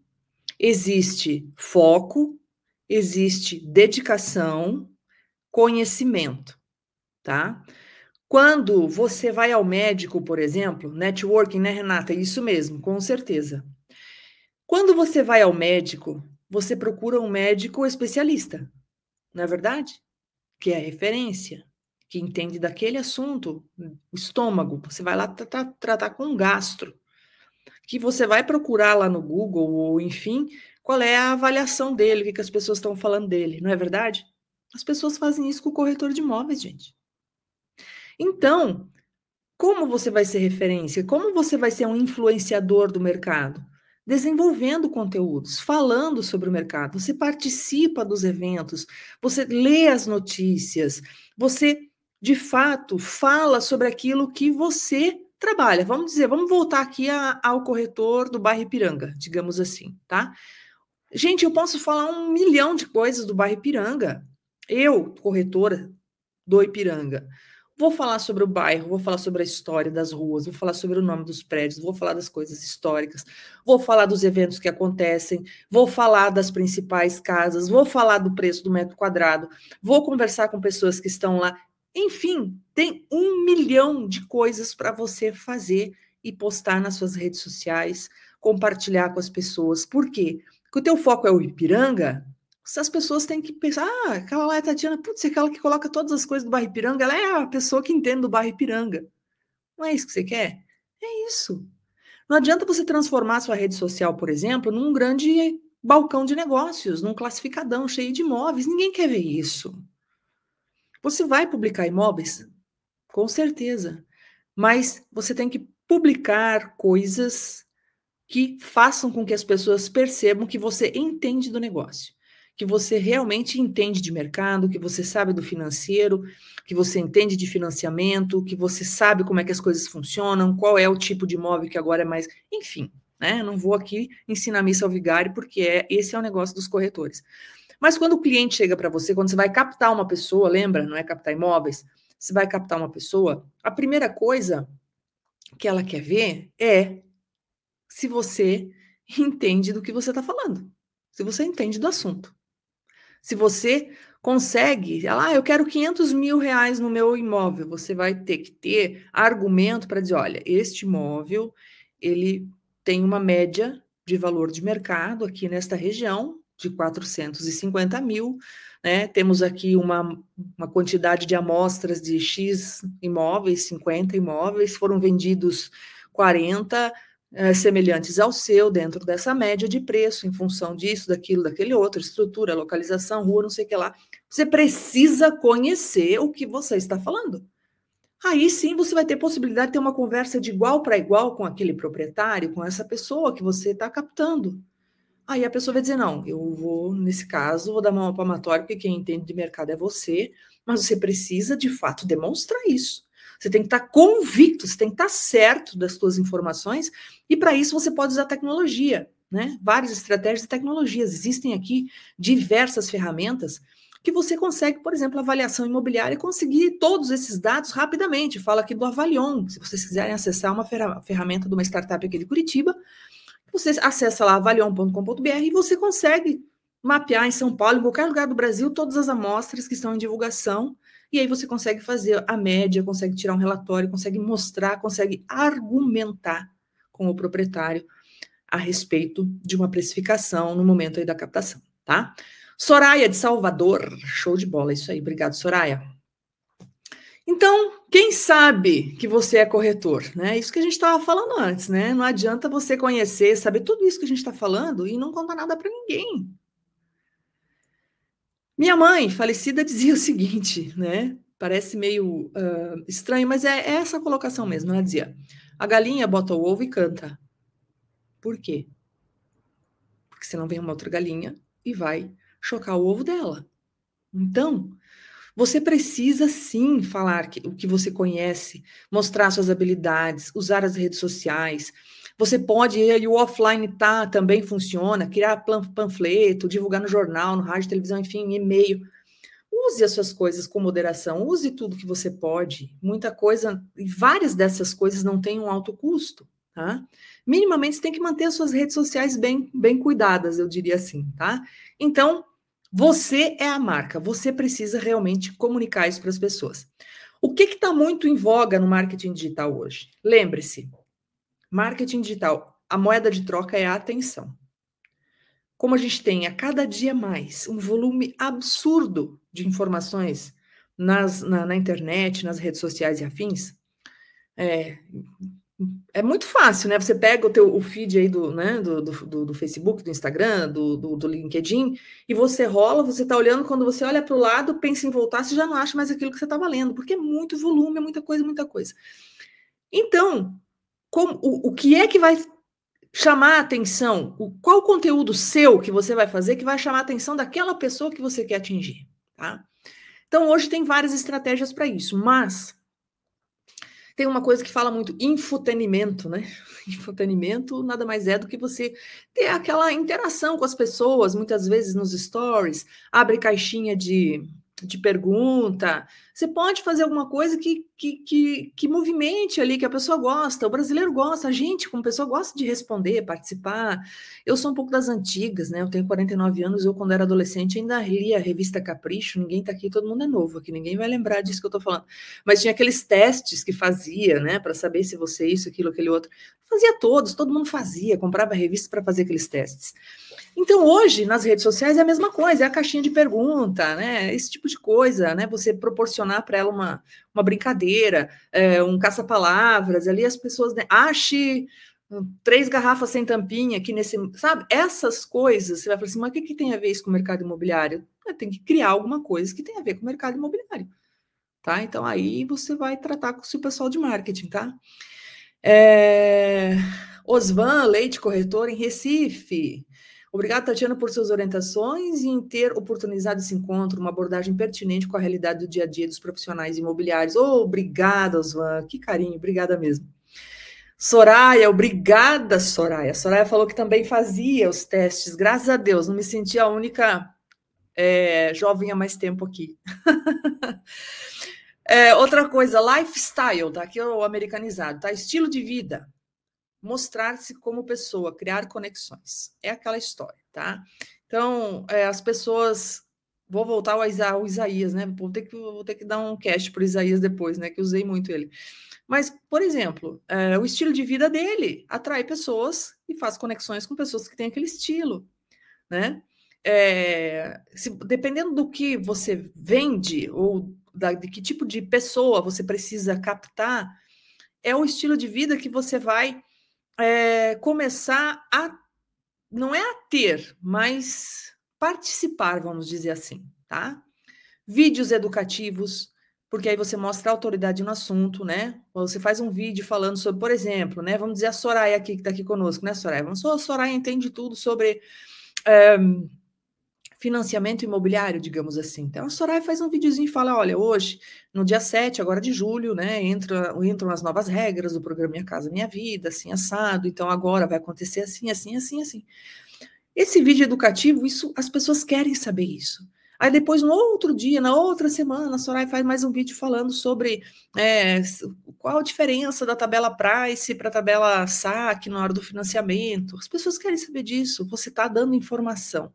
Speaker 2: existe foco, existe dedicação, conhecimento, tá? Quando você vai ao médico, por exemplo, networking, né, Renata? Isso mesmo, com certeza. Quando você vai ao médico, você procura um médico especialista, não é verdade? Que é referência, que entende daquele assunto, o estômago. Você vai lá tratar, tratar com um gastro, que você vai procurar lá no Google, ou enfim, qual é a avaliação dele, o que, que as pessoas estão falando dele, não é verdade? As pessoas fazem isso com o corretor de imóveis, gente. Então, como você vai ser referência? Como você vai ser um influenciador do mercado? Desenvolvendo conteúdos, falando sobre o mercado. Você participa dos eventos, você lê as notícias, você de fato fala sobre aquilo que você trabalha. Vamos dizer, vamos voltar aqui a, ao corretor do bairro Ipiranga, digamos assim, tá? Gente, eu posso falar um milhão de coisas do bairro Ipiranga. Eu, corretora do Ipiranga, Vou falar sobre o bairro, vou falar sobre a história das ruas, vou falar sobre o nome dos prédios, vou falar das coisas históricas, vou falar dos eventos que acontecem, vou falar das principais casas, vou falar do preço do metro quadrado, vou conversar com pessoas que estão lá. Enfim, tem um milhão de coisas para você fazer e postar nas suas redes sociais, compartilhar com as pessoas. Por quê? Porque o teu foco é o Ipiranga, as pessoas têm que pensar, ah, aquela lá é Tatiana, putz, aquela que coloca todas as coisas do bairro Ipiranga, ela é a pessoa que entende do bairro Ipiranga. Não é isso que você quer? É isso. Não adianta você transformar sua rede social, por exemplo, num grande balcão de negócios, num classificadão cheio de imóveis. Ninguém quer ver isso. Você vai publicar imóveis? Com certeza. Mas você tem que publicar coisas que façam com que as pessoas percebam que você entende do negócio que você realmente entende de mercado, que você sabe do financeiro, que você entende de financiamento, que você sabe como é que as coisas funcionam, qual é o tipo de imóvel que agora é mais. Enfim, né? Não vou aqui ensinar missa ao vigário, porque é, esse é o negócio dos corretores. Mas quando o cliente chega para você, quando você vai captar uma pessoa, lembra? Não é captar imóveis? Você vai captar uma pessoa, a primeira coisa que ela quer ver é se você entende do que você está falando, se você entende do assunto. Se você consegue, ah, eu quero 500 mil reais no meu imóvel, você vai ter que ter argumento para dizer, olha, este imóvel, ele tem uma média de valor de mercado aqui nesta região de 450 mil, né? Temos aqui uma, uma quantidade de amostras de X imóveis, 50 imóveis, foram vendidos 40, é, semelhantes ao seu dentro dessa média de preço, em função disso, daquilo, daquele outro, estrutura, localização, rua, não sei o que lá. Você precisa conhecer o que você está falando. Aí sim você vai ter possibilidade de ter uma conversa de igual para igual com aquele proprietário, com essa pessoa que você está captando. Aí a pessoa vai dizer: não, eu vou, nesse caso, vou dar uma palmatória, porque quem entende de mercado é você, mas você precisa de fato demonstrar isso. Você tem que estar convicto, você tem que estar certo das suas informações, e para isso você pode usar tecnologia, né? Várias estratégias e tecnologias. Existem aqui diversas ferramentas que você consegue, por exemplo, avaliação imobiliária e conseguir todos esses dados rapidamente. Fala aqui do Avalion, se vocês quiserem acessar uma ferramenta de uma startup aqui de Curitiba, você acessa lá avalion.com.br e você consegue mapear em São Paulo, em qualquer lugar do Brasil, todas as amostras que estão em divulgação, e aí você consegue fazer a média, consegue tirar um relatório, consegue mostrar, consegue argumentar com o proprietário a respeito de uma precificação no momento aí da captação, tá? Soraya de Salvador, show de bola, isso aí, obrigado, Soraya. Então, quem sabe que você é corretor, né? Isso que a gente estava falando antes, né? Não adianta você conhecer, saber tudo isso que a gente está falando e não contar nada para ninguém. Minha mãe, falecida, dizia o seguinte, né? Parece meio uh, estranho, mas é, é essa colocação mesmo. Ela dizia: a galinha bota o ovo e canta. Por quê? Porque senão vem uma outra galinha e vai chocar o ovo dela. Então, você precisa sim falar que, o que você conhece, mostrar suas habilidades, usar as redes sociais. Você pode, e o offline tá, também funciona, criar panfleto, divulgar no jornal, no rádio, televisão, enfim, e-mail. Use as suas coisas com moderação, use tudo que você pode. Muita coisa, e várias dessas coisas não têm um alto custo, tá? Minimamente você tem que manter as suas redes sociais bem, bem cuidadas, eu diria assim, tá? Então, você é a marca, você precisa realmente comunicar isso para as pessoas. O que está muito em voga no marketing digital hoje? Lembre-se, marketing digital, a moeda de troca é a atenção. Como a gente tem a cada dia mais um volume absurdo de informações nas, na, na internet, nas redes sociais e afins, é, é muito fácil, né? Você pega o teu o feed aí do, né, do, do, do Facebook, do Instagram, do, do, do, LinkedIn, e você rola, você está olhando, quando você olha para o lado, pensa em voltar, você já não acha mais aquilo que você estava lendo, porque é muito volume, é muita coisa, muita coisa. Então, como, o, o que é que vai chamar a atenção? O, qual o conteúdo seu que você vai fazer que vai chamar a atenção daquela pessoa que você quer atingir, tá? Então, hoje tem várias estratégias para isso, mas tem uma coisa que fala muito, infotenimento, né? Infotenimento nada mais é do que você ter aquela interação com as pessoas, muitas vezes nos stories, abre caixinha de de pergunta. Você pode fazer alguma coisa que, que, que, que, movimente ali, que a pessoa gosta. O brasileiro gosta, a gente, como pessoa, gosta de responder, participar. Eu sou um pouco das antigas, né? Eu tenho 49 anos, eu, quando era adolescente, ainda lia a revista Capricho. Ninguém tá aqui, todo mundo é novo aqui, ninguém vai lembrar disso que eu tô falando. Mas tinha aqueles testes que fazia, né, para saber se você isso, aquilo, aquele outro. Fazia todos, todo mundo fazia, comprava revista para fazer aqueles testes. Então, hoje, nas redes sociais é a mesma coisa, é a caixinha de pergunta, né? Esse tipo de coisa, né? Você proporcionar para ela uma, uma brincadeira, é, um caça-palavras, ali as pessoas, né? Ache três garrafas sem tampinha aqui nesse. Sabe? Essas coisas, você vai falar assim, mas o que, que tem a ver isso com o mercado imobiliário? Tem que criar alguma coisa que tem a ver com o mercado imobiliário. Tá? Então aí você vai tratar com o seu pessoal de marketing, tá? É... Osvan Leite Corretor em Recife. Obrigada, Tatiana, por suas orientações e em ter oportunizado esse encontro, uma abordagem pertinente com a realidade do dia a dia dos profissionais imobiliários. Oh, obrigada, Osvan, que carinho, obrigada mesmo. Soraya, obrigada, Soraya. Soraya falou que também fazia os testes, graças a Deus, não me senti a única é, jovem há mais tempo aqui. é, outra coisa, lifestyle, tá? Aqui é o americanizado, tá? Estilo de vida mostrar-se como pessoa, criar conexões. É aquela história, tá? Então, é, as pessoas. Vou voltar ao, Isa, ao Isaías, né? Vou ter, que, vou ter que dar um cast para Isaías depois, né? Que usei muito ele. Mas, por exemplo, é, o estilo de vida dele atrai pessoas e faz conexões com pessoas que têm aquele estilo, né? É, se, dependendo do que você vende ou da, de que tipo de pessoa você precisa captar, é o estilo de vida que você vai é, começar a, não é a ter, mas participar, vamos dizer assim, tá? Vídeos educativos, porque aí você mostra autoridade no assunto, né? Você faz um vídeo falando sobre, por exemplo, né? Vamos dizer a Soraya aqui que está aqui conosco, né, Soraya? Vamos só a Soraya entende tudo sobre é, financiamento imobiliário, digamos assim. Então, a Soraya faz um videozinho e fala: olha, hoje, no dia 7, agora de julho, né, entra, entram as novas regras do programa Minha Casa Minha Vida, assim, assado, então agora vai acontecer assim, assim, assim, assim. Esse vídeo educativo, isso, as pessoas querem saber isso. Aí depois, no outro dia, na outra semana, a Soraya faz mais um vídeo falando sobre é, qual a diferença da tabela price para a tabela SAC na hora do financiamento. As pessoas querem saber disso. Você está dando informação.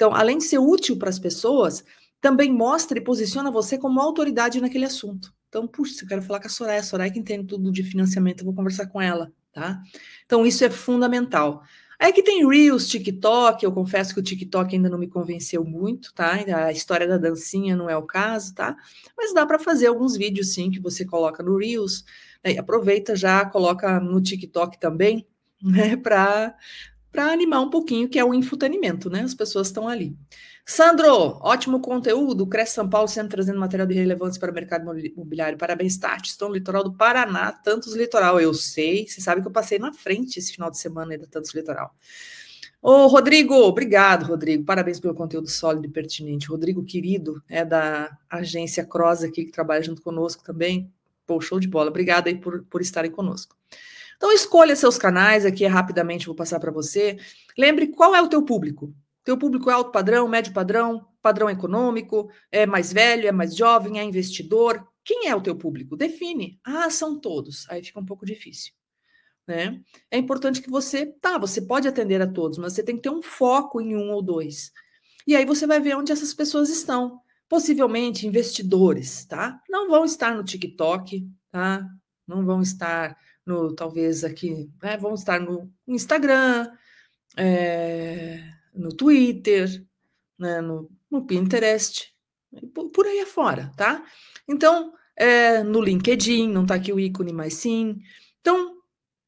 Speaker 2: Então, além de ser útil para as pessoas, também mostra e posiciona você como autoridade naquele assunto. Então, puxa, eu quero falar com a Soraya, a Soraya que entende tudo de financiamento, eu vou conversar com ela, tá? Então, isso é fundamental. Aí que tem Reels, TikTok, eu confesso que o TikTok ainda não me convenceu muito, tá? A história da dancinha não é o caso, tá? Mas dá para fazer alguns vídeos sim que você coloca no Reels, né? aproveita já, coloca no TikTok também, né, para para animar um pouquinho, que é o infotenimento, né? As pessoas estão ali. Sandro, ótimo conteúdo. Cresce São Paulo sempre trazendo material de relevância para o mercado imobiliário. Parabéns, Tati. Estou no litoral do Paraná, Tantos Litoral. Eu sei, você sabe que eu passei na frente esse final de semana da Tantos Litoral. Ô, Rodrigo, obrigado, Rodrigo. Parabéns pelo conteúdo sólido e pertinente. Rodrigo, querido, é da agência Cross aqui, que trabalha junto conosco também. Pô, show de bola. Obrigado aí por, por estarem conosco. Então, escolha seus canais aqui, rapidamente vou passar para você. Lembre qual é o teu público. Teu público é alto padrão, médio padrão, padrão econômico, é mais velho, é mais jovem, é investidor. Quem é o teu público? Define. Ah, são todos. Aí fica um pouco difícil. Né? É importante que você, tá, você pode atender a todos, mas você tem que ter um foco em um ou dois. E aí você vai ver onde essas pessoas estão. Possivelmente investidores, tá? Não vão estar no TikTok, tá? Não vão estar no talvez aqui, né, vamos estar no Instagram, é, no Twitter, né, no, no, Pinterest, por, por, aí afora, tá? Então, é, no LinkedIn, não está aqui o ícone, mas sim. Então,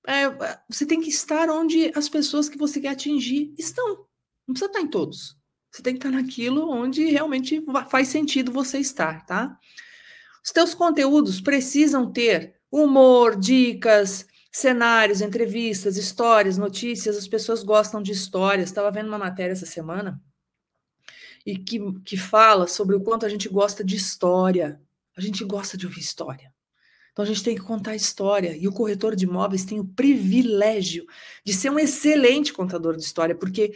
Speaker 2: é, você tem que estar onde as pessoas que você quer atingir estão. Não precisa estar em todos. Você tem que estar naquilo onde realmente faz sentido você estar, tá? Os teus conteúdos precisam ter humor, dicas, cenários, entrevistas, histórias, notícias. As pessoas gostam de histórias. Estava vendo uma matéria essa semana e que, que fala sobre o quanto a gente gosta de história. A gente gosta de ouvir história. Então a gente tem que contar história. E o corretor de imóveis tem o privilégio de ser um excelente contador de história, porque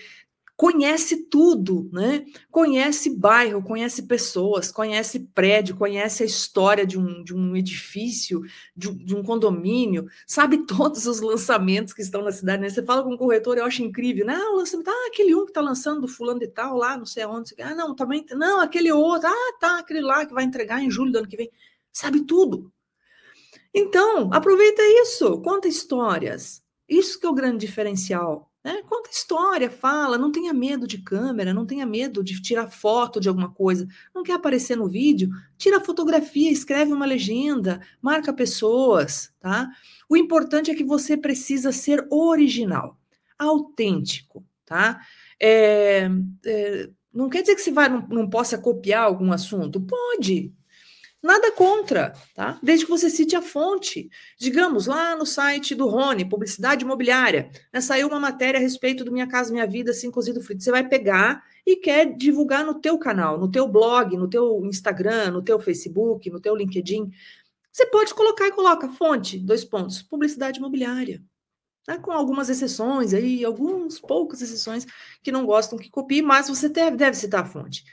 Speaker 2: conhece tudo, né? Conhece bairro, conhece pessoas, conhece prédio, conhece a história de um, de um edifício, de, de um condomínio, sabe todos os lançamentos que estão na cidade. Né? Você fala com o corretor, eu acho incrível, né? Ah, o lançamento, ah, aquele um que está lançando do fulano de tal lá, não sei aonde. Ah, não, também, não, aquele outro, ah, tá, aquele lá que vai entregar em julho do ano que vem. Sabe tudo. Então, aproveita isso, conta histórias. Isso que é o grande diferencial. Né? Conta história, fala, não tenha medo de câmera, não tenha medo de tirar foto de alguma coisa. Não quer aparecer no vídeo? Tira fotografia, escreve uma legenda, marca pessoas, tá? O importante é que você precisa ser original, autêntico, tá? É, é, não quer dizer que você vai, não, não possa copiar algum assunto? Pode, Nada contra, tá? Desde que você cite a fonte. Digamos, lá no site do Rony, Publicidade Imobiliária, né, saiu uma matéria a respeito do Minha Casa Minha Vida, assim, cozido frito. Você vai pegar e quer divulgar no teu canal, no teu blog, no teu Instagram, no teu Facebook, no teu LinkedIn. Você pode colocar e coloca fonte, dois pontos, publicidade imobiliária. Né, com algumas exceções aí, algumas poucas exceções que não gostam que copie, mas você deve, deve citar a fonte.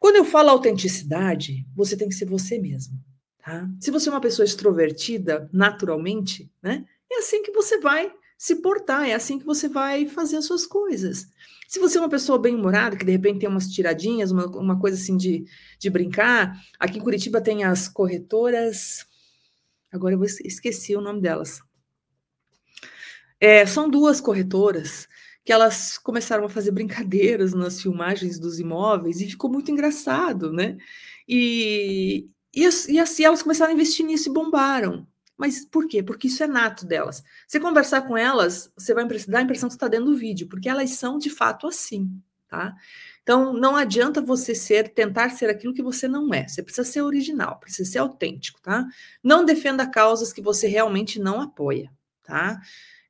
Speaker 2: Quando eu falo autenticidade, você tem que ser você mesmo, tá? Se você é uma pessoa extrovertida, naturalmente, né? É assim que você vai se portar, é assim que você vai fazer as suas coisas. Se você é uma pessoa bem-humorada, que de repente tem umas tiradinhas, uma, uma coisa assim de, de brincar, aqui em Curitiba tem as corretoras. Agora eu esqueci o nome delas. É, são duas corretoras que elas começaram a fazer brincadeiras nas filmagens dos imóveis e ficou muito engraçado, né? E, e, e assim elas começaram a investir nisso e bombaram. Mas por quê? Porque isso é nato delas. Você conversar com elas, você vai dar a impressão que está dentro do vídeo, porque elas são de fato assim, tá? Então não adianta você ser, tentar ser aquilo que você não é. Você precisa ser original, precisa ser autêntico, tá? Não defenda causas que você realmente não apoia, tá?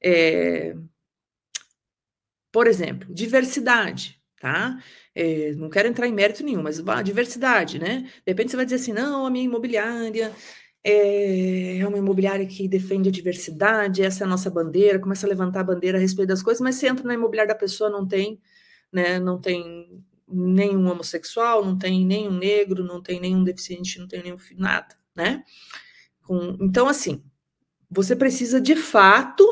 Speaker 2: É, por exemplo, diversidade, tá? É, não quero entrar em mérito nenhum, mas vá, diversidade, né? De repente você vai dizer assim, não, a minha imobiliária é, é uma imobiliária que defende a diversidade, essa é a nossa bandeira, começa a levantar a bandeira a respeito das coisas, mas você entra na imobiliária da pessoa, não tem, né? Não tem nenhum homossexual, não tem nenhum negro, não tem nenhum deficiente, não tem nenhum nada, né? Com, então, assim, você precisa de fato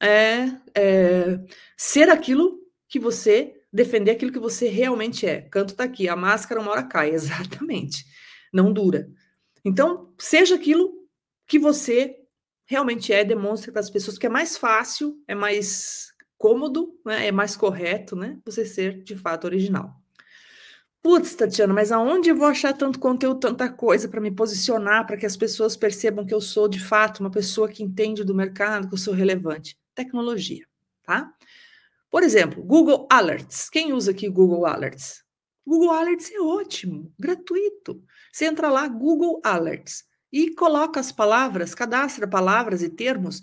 Speaker 2: é, é ser aquilo que você defender aquilo que você realmente é. Canto tá aqui, a máscara uma hora cai, exatamente. Não dura. Então, seja aquilo que você realmente é, demonstre para as pessoas que é mais fácil, é mais cômodo, né, é mais correto, né, você ser de fato original. Putz, Tatiana, mas aonde eu vou achar tanto conteúdo, tanta coisa para me posicionar, para que as pessoas percebam que eu sou de fato uma pessoa que entende do mercado, que eu sou relevante? Tecnologia, tá? Por exemplo, Google Alerts. Quem usa aqui Google Alerts? Google Alerts é ótimo, gratuito. Você entra lá, Google Alerts, e coloca as palavras, cadastra palavras e termos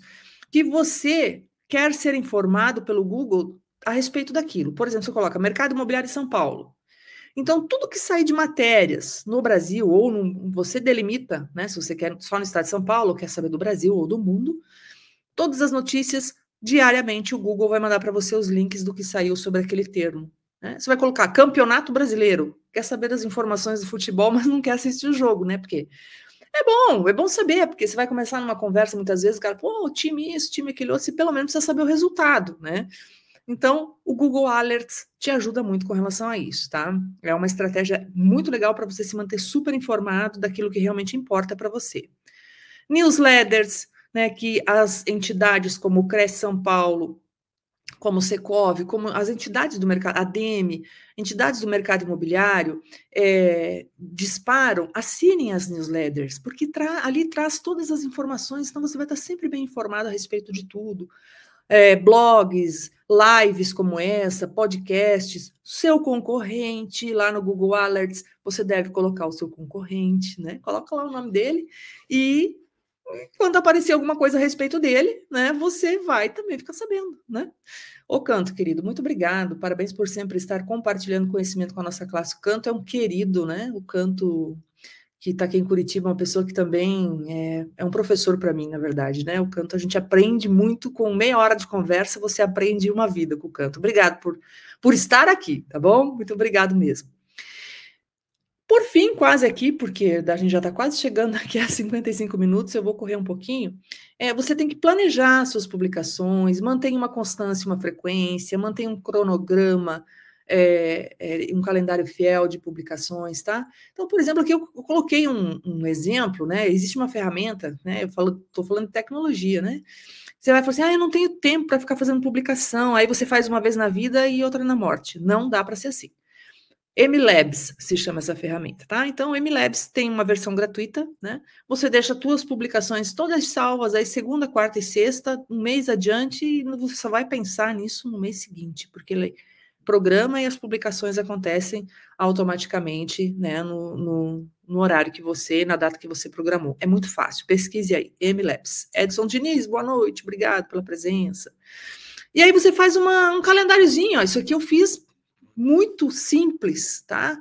Speaker 2: que você quer ser informado pelo Google a respeito daquilo. Por exemplo, você coloca Mercado Imobiliário em São Paulo. Então, tudo que sai de matérias no Brasil, ou no, você delimita, né? Se você quer só no estado de São Paulo, quer saber do Brasil ou do mundo, todas as notícias, diariamente, o Google vai mandar para você os links do que saiu sobre aquele termo. Né? Você vai colocar Campeonato Brasileiro, quer saber das informações do futebol, mas não quer assistir o jogo, né? Porque é bom, é bom saber, porque você vai começar numa conversa muitas vezes, o cara, pô, time isso, time aquele outro, você pelo menos precisa saber o resultado, né? Então, o Google Alerts te ajuda muito com relação a isso, tá? É uma estratégia muito legal para você se manter super informado daquilo que realmente importa para você. Newsletters, né, que as entidades como o Cresce São Paulo, como o Secov, como as entidades do mercado, a DEME, entidades do mercado imobiliário, é, disparam, assinem as newsletters, porque tra ali traz todas as informações, então você vai estar sempre bem informado a respeito de tudo é, blogs, lives como essa, podcasts, seu concorrente lá no Google Alerts, você deve colocar o seu concorrente, né? Coloca lá o nome dele e quando aparecer alguma coisa a respeito dele, né, você vai também ficar sabendo, né? O Canto, querido, muito obrigado, parabéns por sempre estar compartilhando conhecimento com a nossa classe. O Canto é um querido, né? O Canto que está aqui em Curitiba, uma pessoa que também é, é um professor para mim, na verdade, né? O canto a gente aprende muito com meia hora de conversa, você aprende uma vida com o canto. Obrigado por, por estar aqui, tá bom? Muito obrigado mesmo. Por fim, quase aqui, porque a gente já está quase chegando aqui a 55 minutos, eu vou correr um pouquinho. É, você tem que planejar suas publicações, mantenha uma constância, uma frequência, mantenha um cronograma, é, é, um calendário fiel de publicações, tá? Então, por exemplo, aqui eu, coloquei um, um, exemplo, né? Existe uma ferramenta, né? Eu estou falando de tecnologia, né? Você vai falar assim, ah, eu não tenho tempo para ficar fazendo publicação, aí você faz uma vez na vida e outra na morte. Não dá para ser assim. MLabs se chama essa ferramenta, tá? Então, MLabs tem uma versão gratuita, né? Você deixa as suas publicações todas salvas aí segunda, quarta e sexta, um mês adiante, e você só vai pensar nisso no mês seguinte, porque ele programa e as publicações acontecem automaticamente né, no, no, no, horário que você, na data que você programou. É muito fácil, pesquise aí, MLabs. Edson Diniz, boa noite, obrigado pela presença. E aí você faz uma, um calendáriozinho, ó, isso aqui eu fiz muito simples, tá?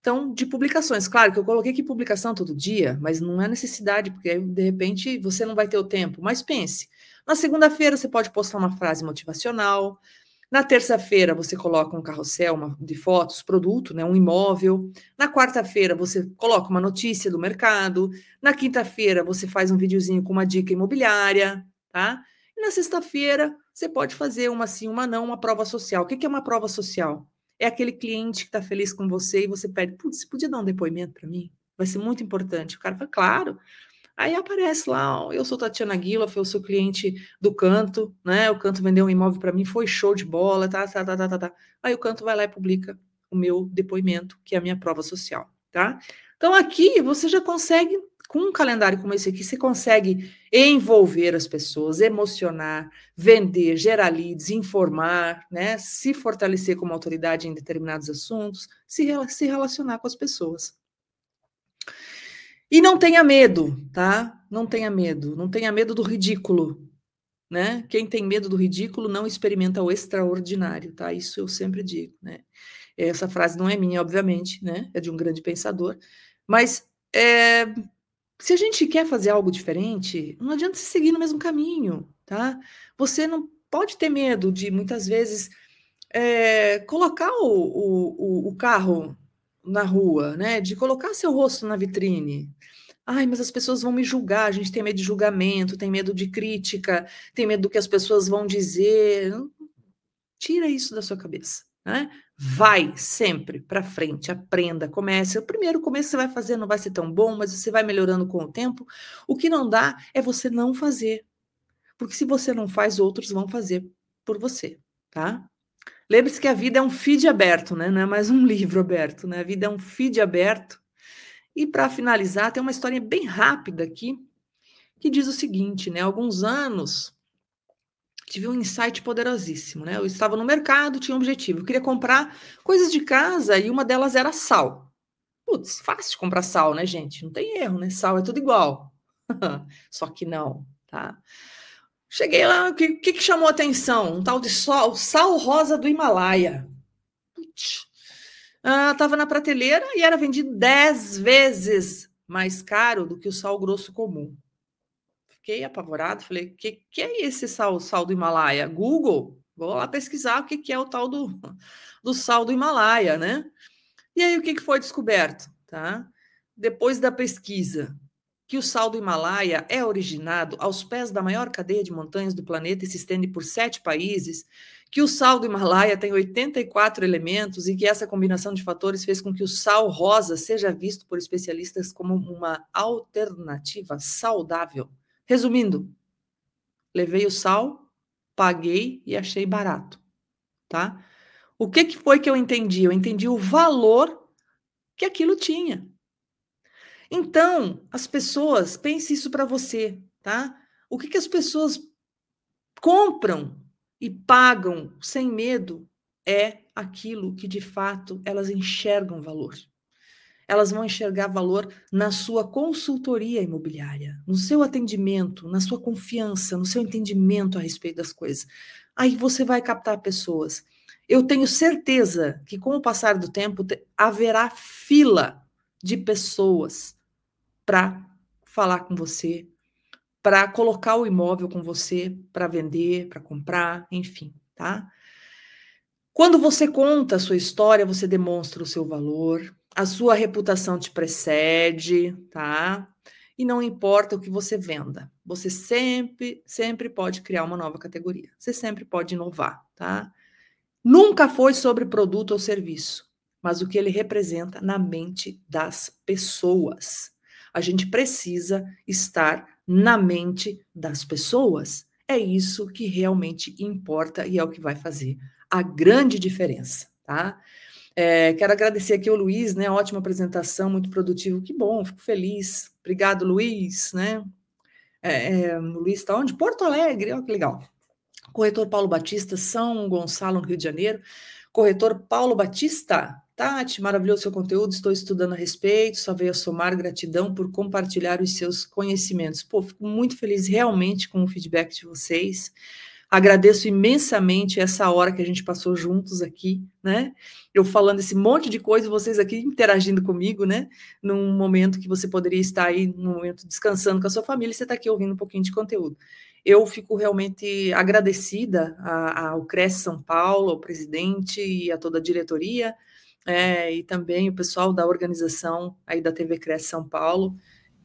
Speaker 2: Então, de publicações. Claro que eu coloquei aqui publicação todo dia, mas não é necessidade, porque de repente você não vai ter o tempo. Mas pense, na segunda-feira você pode postar uma frase motivacional, na terça-feira, você coloca um carrossel uma, de fotos, produto, né, um imóvel. Na quarta-feira, você coloca uma notícia do mercado. Na quinta-feira, você faz um videozinho com uma dica imobiliária, tá? E na sexta-feira, você pode fazer uma sim, uma não, uma prova social. O que é uma prova social? É aquele cliente que está feliz com você e você pede, putz, você podia dar um depoimento para mim? Vai ser muito importante. O cara fala, claro. Aí aparece lá, ó, eu sou Tatiana Guila, eu sou cliente do Canto, né? O Canto vendeu um imóvel para mim, foi show de bola, tá, tá, tá, tá, tá, tá. Aí o Canto vai lá e publica o meu depoimento, que é a minha prova social, tá? Então aqui você já consegue, com um calendário como esse aqui, você consegue envolver as pessoas, emocionar, vender, gerar leads, informar, né? Se fortalecer como autoridade em determinados assuntos, se, se relacionar com as pessoas. E não tenha medo, tá? Não tenha medo. Não tenha medo do ridículo, né? Quem tem medo do ridículo não experimenta o extraordinário, tá? Isso eu sempre digo, né? Essa frase não é minha, obviamente, né? É de um grande pensador. Mas é, se a gente quer fazer algo diferente, não adianta se seguir no mesmo caminho, tá? Você não pode ter medo de, muitas vezes, é, colocar o, o, o carro na rua, né? De colocar seu rosto na vitrine. Ai, mas as pessoas vão me julgar, a gente tem medo de julgamento, tem medo de crítica, tem medo do que as pessoas vão dizer. Tira isso da sua cabeça, né? Vai sempre para frente, aprenda, comece. O primeiro começo você vai fazer não vai ser tão bom, mas você vai melhorando com o tempo. O que não dá é você não fazer. Porque se você não faz, outros vão fazer por você, tá? Lembre-se que a vida é um feed aberto, né? Não é mais um livro aberto, né? A vida é um feed aberto. E para finalizar, tem uma história bem rápida aqui que diz o seguinte, né? Alguns anos tive um insight poderosíssimo, né? Eu estava no mercado, tinha um objetivo, eu queria comprar coisas de casa e uma delas era sal. Putz, fácil comprar sal, né, gente? Não tem erro, né? Sal é tudo igual. Só que não, tá? Cheguei lá, o que, que, que, chamou atenção? Um tal de sol, sal rosa do Himalaia. Putz. Ah, tava na prateleira e era vendido 10 vezes mais caro do que o sal grosso comum fiquei apavorado, falei, o que, que é esse sal, sal do Himalaia? Google, vou lá pesquisar o que, que é o tal do, do sal do Himalaia, né? E aí o que, que foi descoberto, tá? Depois da pesquisa, que o sal do Himalaia é originado aos pés da maior cadeia de montanhas do planeta e se estende por sete países, que o sal do Himalaia tem 84 elementos e que essa combinação de fatores fez com que o sal rosa seja visto por especialistas como uma alternativa saudável Resumindo, levei o sal, paguei e achei barato, tá? O que, que foi que eu entendi? Eu entendi o valor que aquilo tinha. Então, as pessoas, pense isso para você, tá? O que, que as pessoas compram e pagam sem medo é aquilo que de fato elas enxergam valor elas vão enxergar valor na sua consultoria imobiliária, no seu atendimento, na sua confiança, no seu entendimento a respeito das coisas. Aí você vai captar pessoas. Eu tenho certeza que com o passar do tempo haverá fila de pessoas para falar com você, para colocar o imóvel com você, para vender, para comprar, enfim, tá? Quando você conta a sua história, você demonstra o seu valor, a sua reputação te precede, tá? E não importa o que você venda, você sempre, sempre pode criar uma nova categoria. Você sempre pode inovar, tá? Nunca foi sobre produto ou serviço, mas o que ele representa na mente das pessoas. A gente precisa estar na mente das pessoas. É isso que realmente importa e é o que vai fazer a grande diferença, tá? É, quero agradecer aqui o Luiz, né? Ótima apresentação, muito produtivo. Que bom, fico feliz. Obrigado, Luiz, né? É, é, o Luiz está onde? Porto Alegre, olha que legal. Corretor Paulo Batista, São Gonçalo, no Rio de Janeiro. Corretor Paulo Batista, Tati, maravilhoso seu conteúdo, estou estudando a respeito, só veio a somar gratidão por compartilhar os seus conhecimentos. Pô, fico muito feliz realmente com o feedback de vocês. Agradeço imensamente essa hora que a gente passou juntos aqui, né? Eu falando esse monte de coisa, vocês aqui interagindo comigo, né? Num momento que você poderia estar aí, num momento descansando com a sua família, você está aqui ouvindo um pouquinho de conteúdo. Eu fico realmente agradecida ao Cresce São Paulo, ao presidente e a toda a diretoria, é, e também o pessoal da organização aí da TV Cresce São Paulo,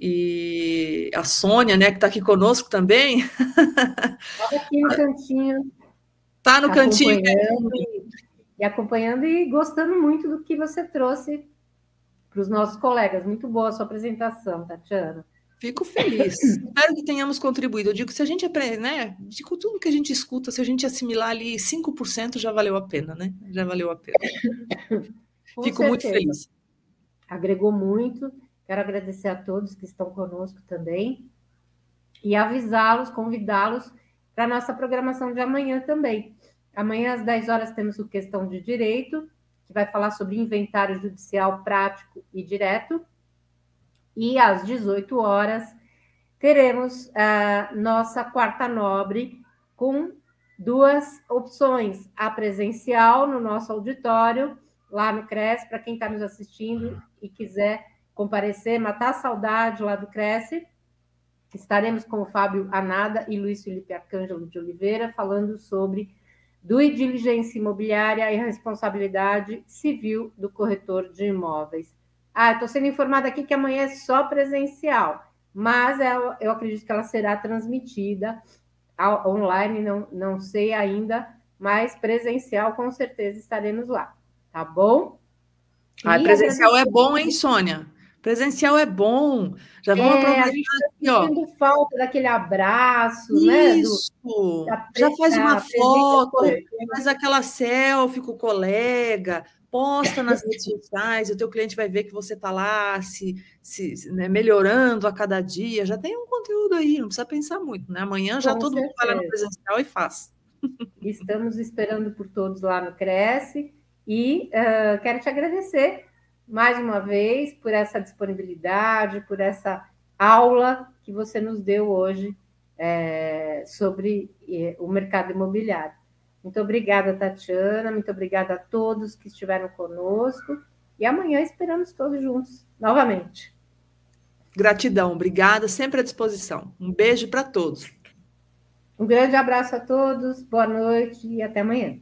Speaker 2: e a Sônia, né, que está aqui conosco também.
Speaker 3: Está aqui no cantinho.
Speaker 2: Está no cantinho.
Speaker 3: Acompanhando e, e acompanhando e gostando muito do que você trouxe para os nossos colegas. Muito boa a sua apresentação, Tatiana.
Speaker 2: Fico feliz. Espero que tenhamos contribuído. Eu digo, se a gente aprende, né? De tudo que a gente escuta, se a gente assimilar ali 5%, já valeu a pena, né? Já valeu a pena. Fico certeza. muito feliz.
Speaker 3: Agregou muito. Quero agradecer a todos que estão conosco também e avisá-los, convidá-los para a nossa programação de amanhã também. Amanhã, às 10 horas, temos o Questão de Direito, que vai falar sobre inventário judicial prático e direto. E às 18 horas, teremos a nossa quarta nobre com duas opções: a presencial no nosso auditório, lá no CRES, para quem está nos assistindo e quiser comparecer, matar a saudade lá do Cresce. Estaremos com o Fábio Anada e Luiz Felipe Arcângelo de Oliveira falando sobre do diligência imobiliária e responsabilidade civil do corretor de imóveis. Ah, estou sendo informada aqui que amanhã é só presencial, mas eu, eu acredito que ela será transmitida online, não, não sei ainda, mas presencial com certeza estaremos lá. tá bom?
Speaker 2: Ah, presencial é bom, hein, Sônia? Presencial é bom. Já vamos é, aproveitar a gente tá
Speaker 3: aqui, ó. falta daquele abraço,
Speaker 2: Isso. né? Do, Já faz uma foto, faz aquela selfie com o colega, posta nas redes sociais, o teu cliente vai ver que você está lá se, se né, melhorando a cada dia. Já tem um conteúdo aí, não precisa pensar muito, né? Amanhã já Com todo certeza. mundo vai lá no presencial e faz.
Speaker 3: Estamos esperando por todos lá no Cresce e uh, quero te agradecer mais uma vez por essa disponibilidade, por essa aula que você nos deu hoje é, sobre é, o mercado imobiliário. Muito obrigada, Tatiana, muito obrigada a todos que estiveram conosco e amanhã esperamos todos juntos novamente.
Speaker 2: Gratidão, obrigada, sempre à disposição. Um beijo para todos.
Speaker 3: Um grande abraço a todos, boa noite e até amanhã.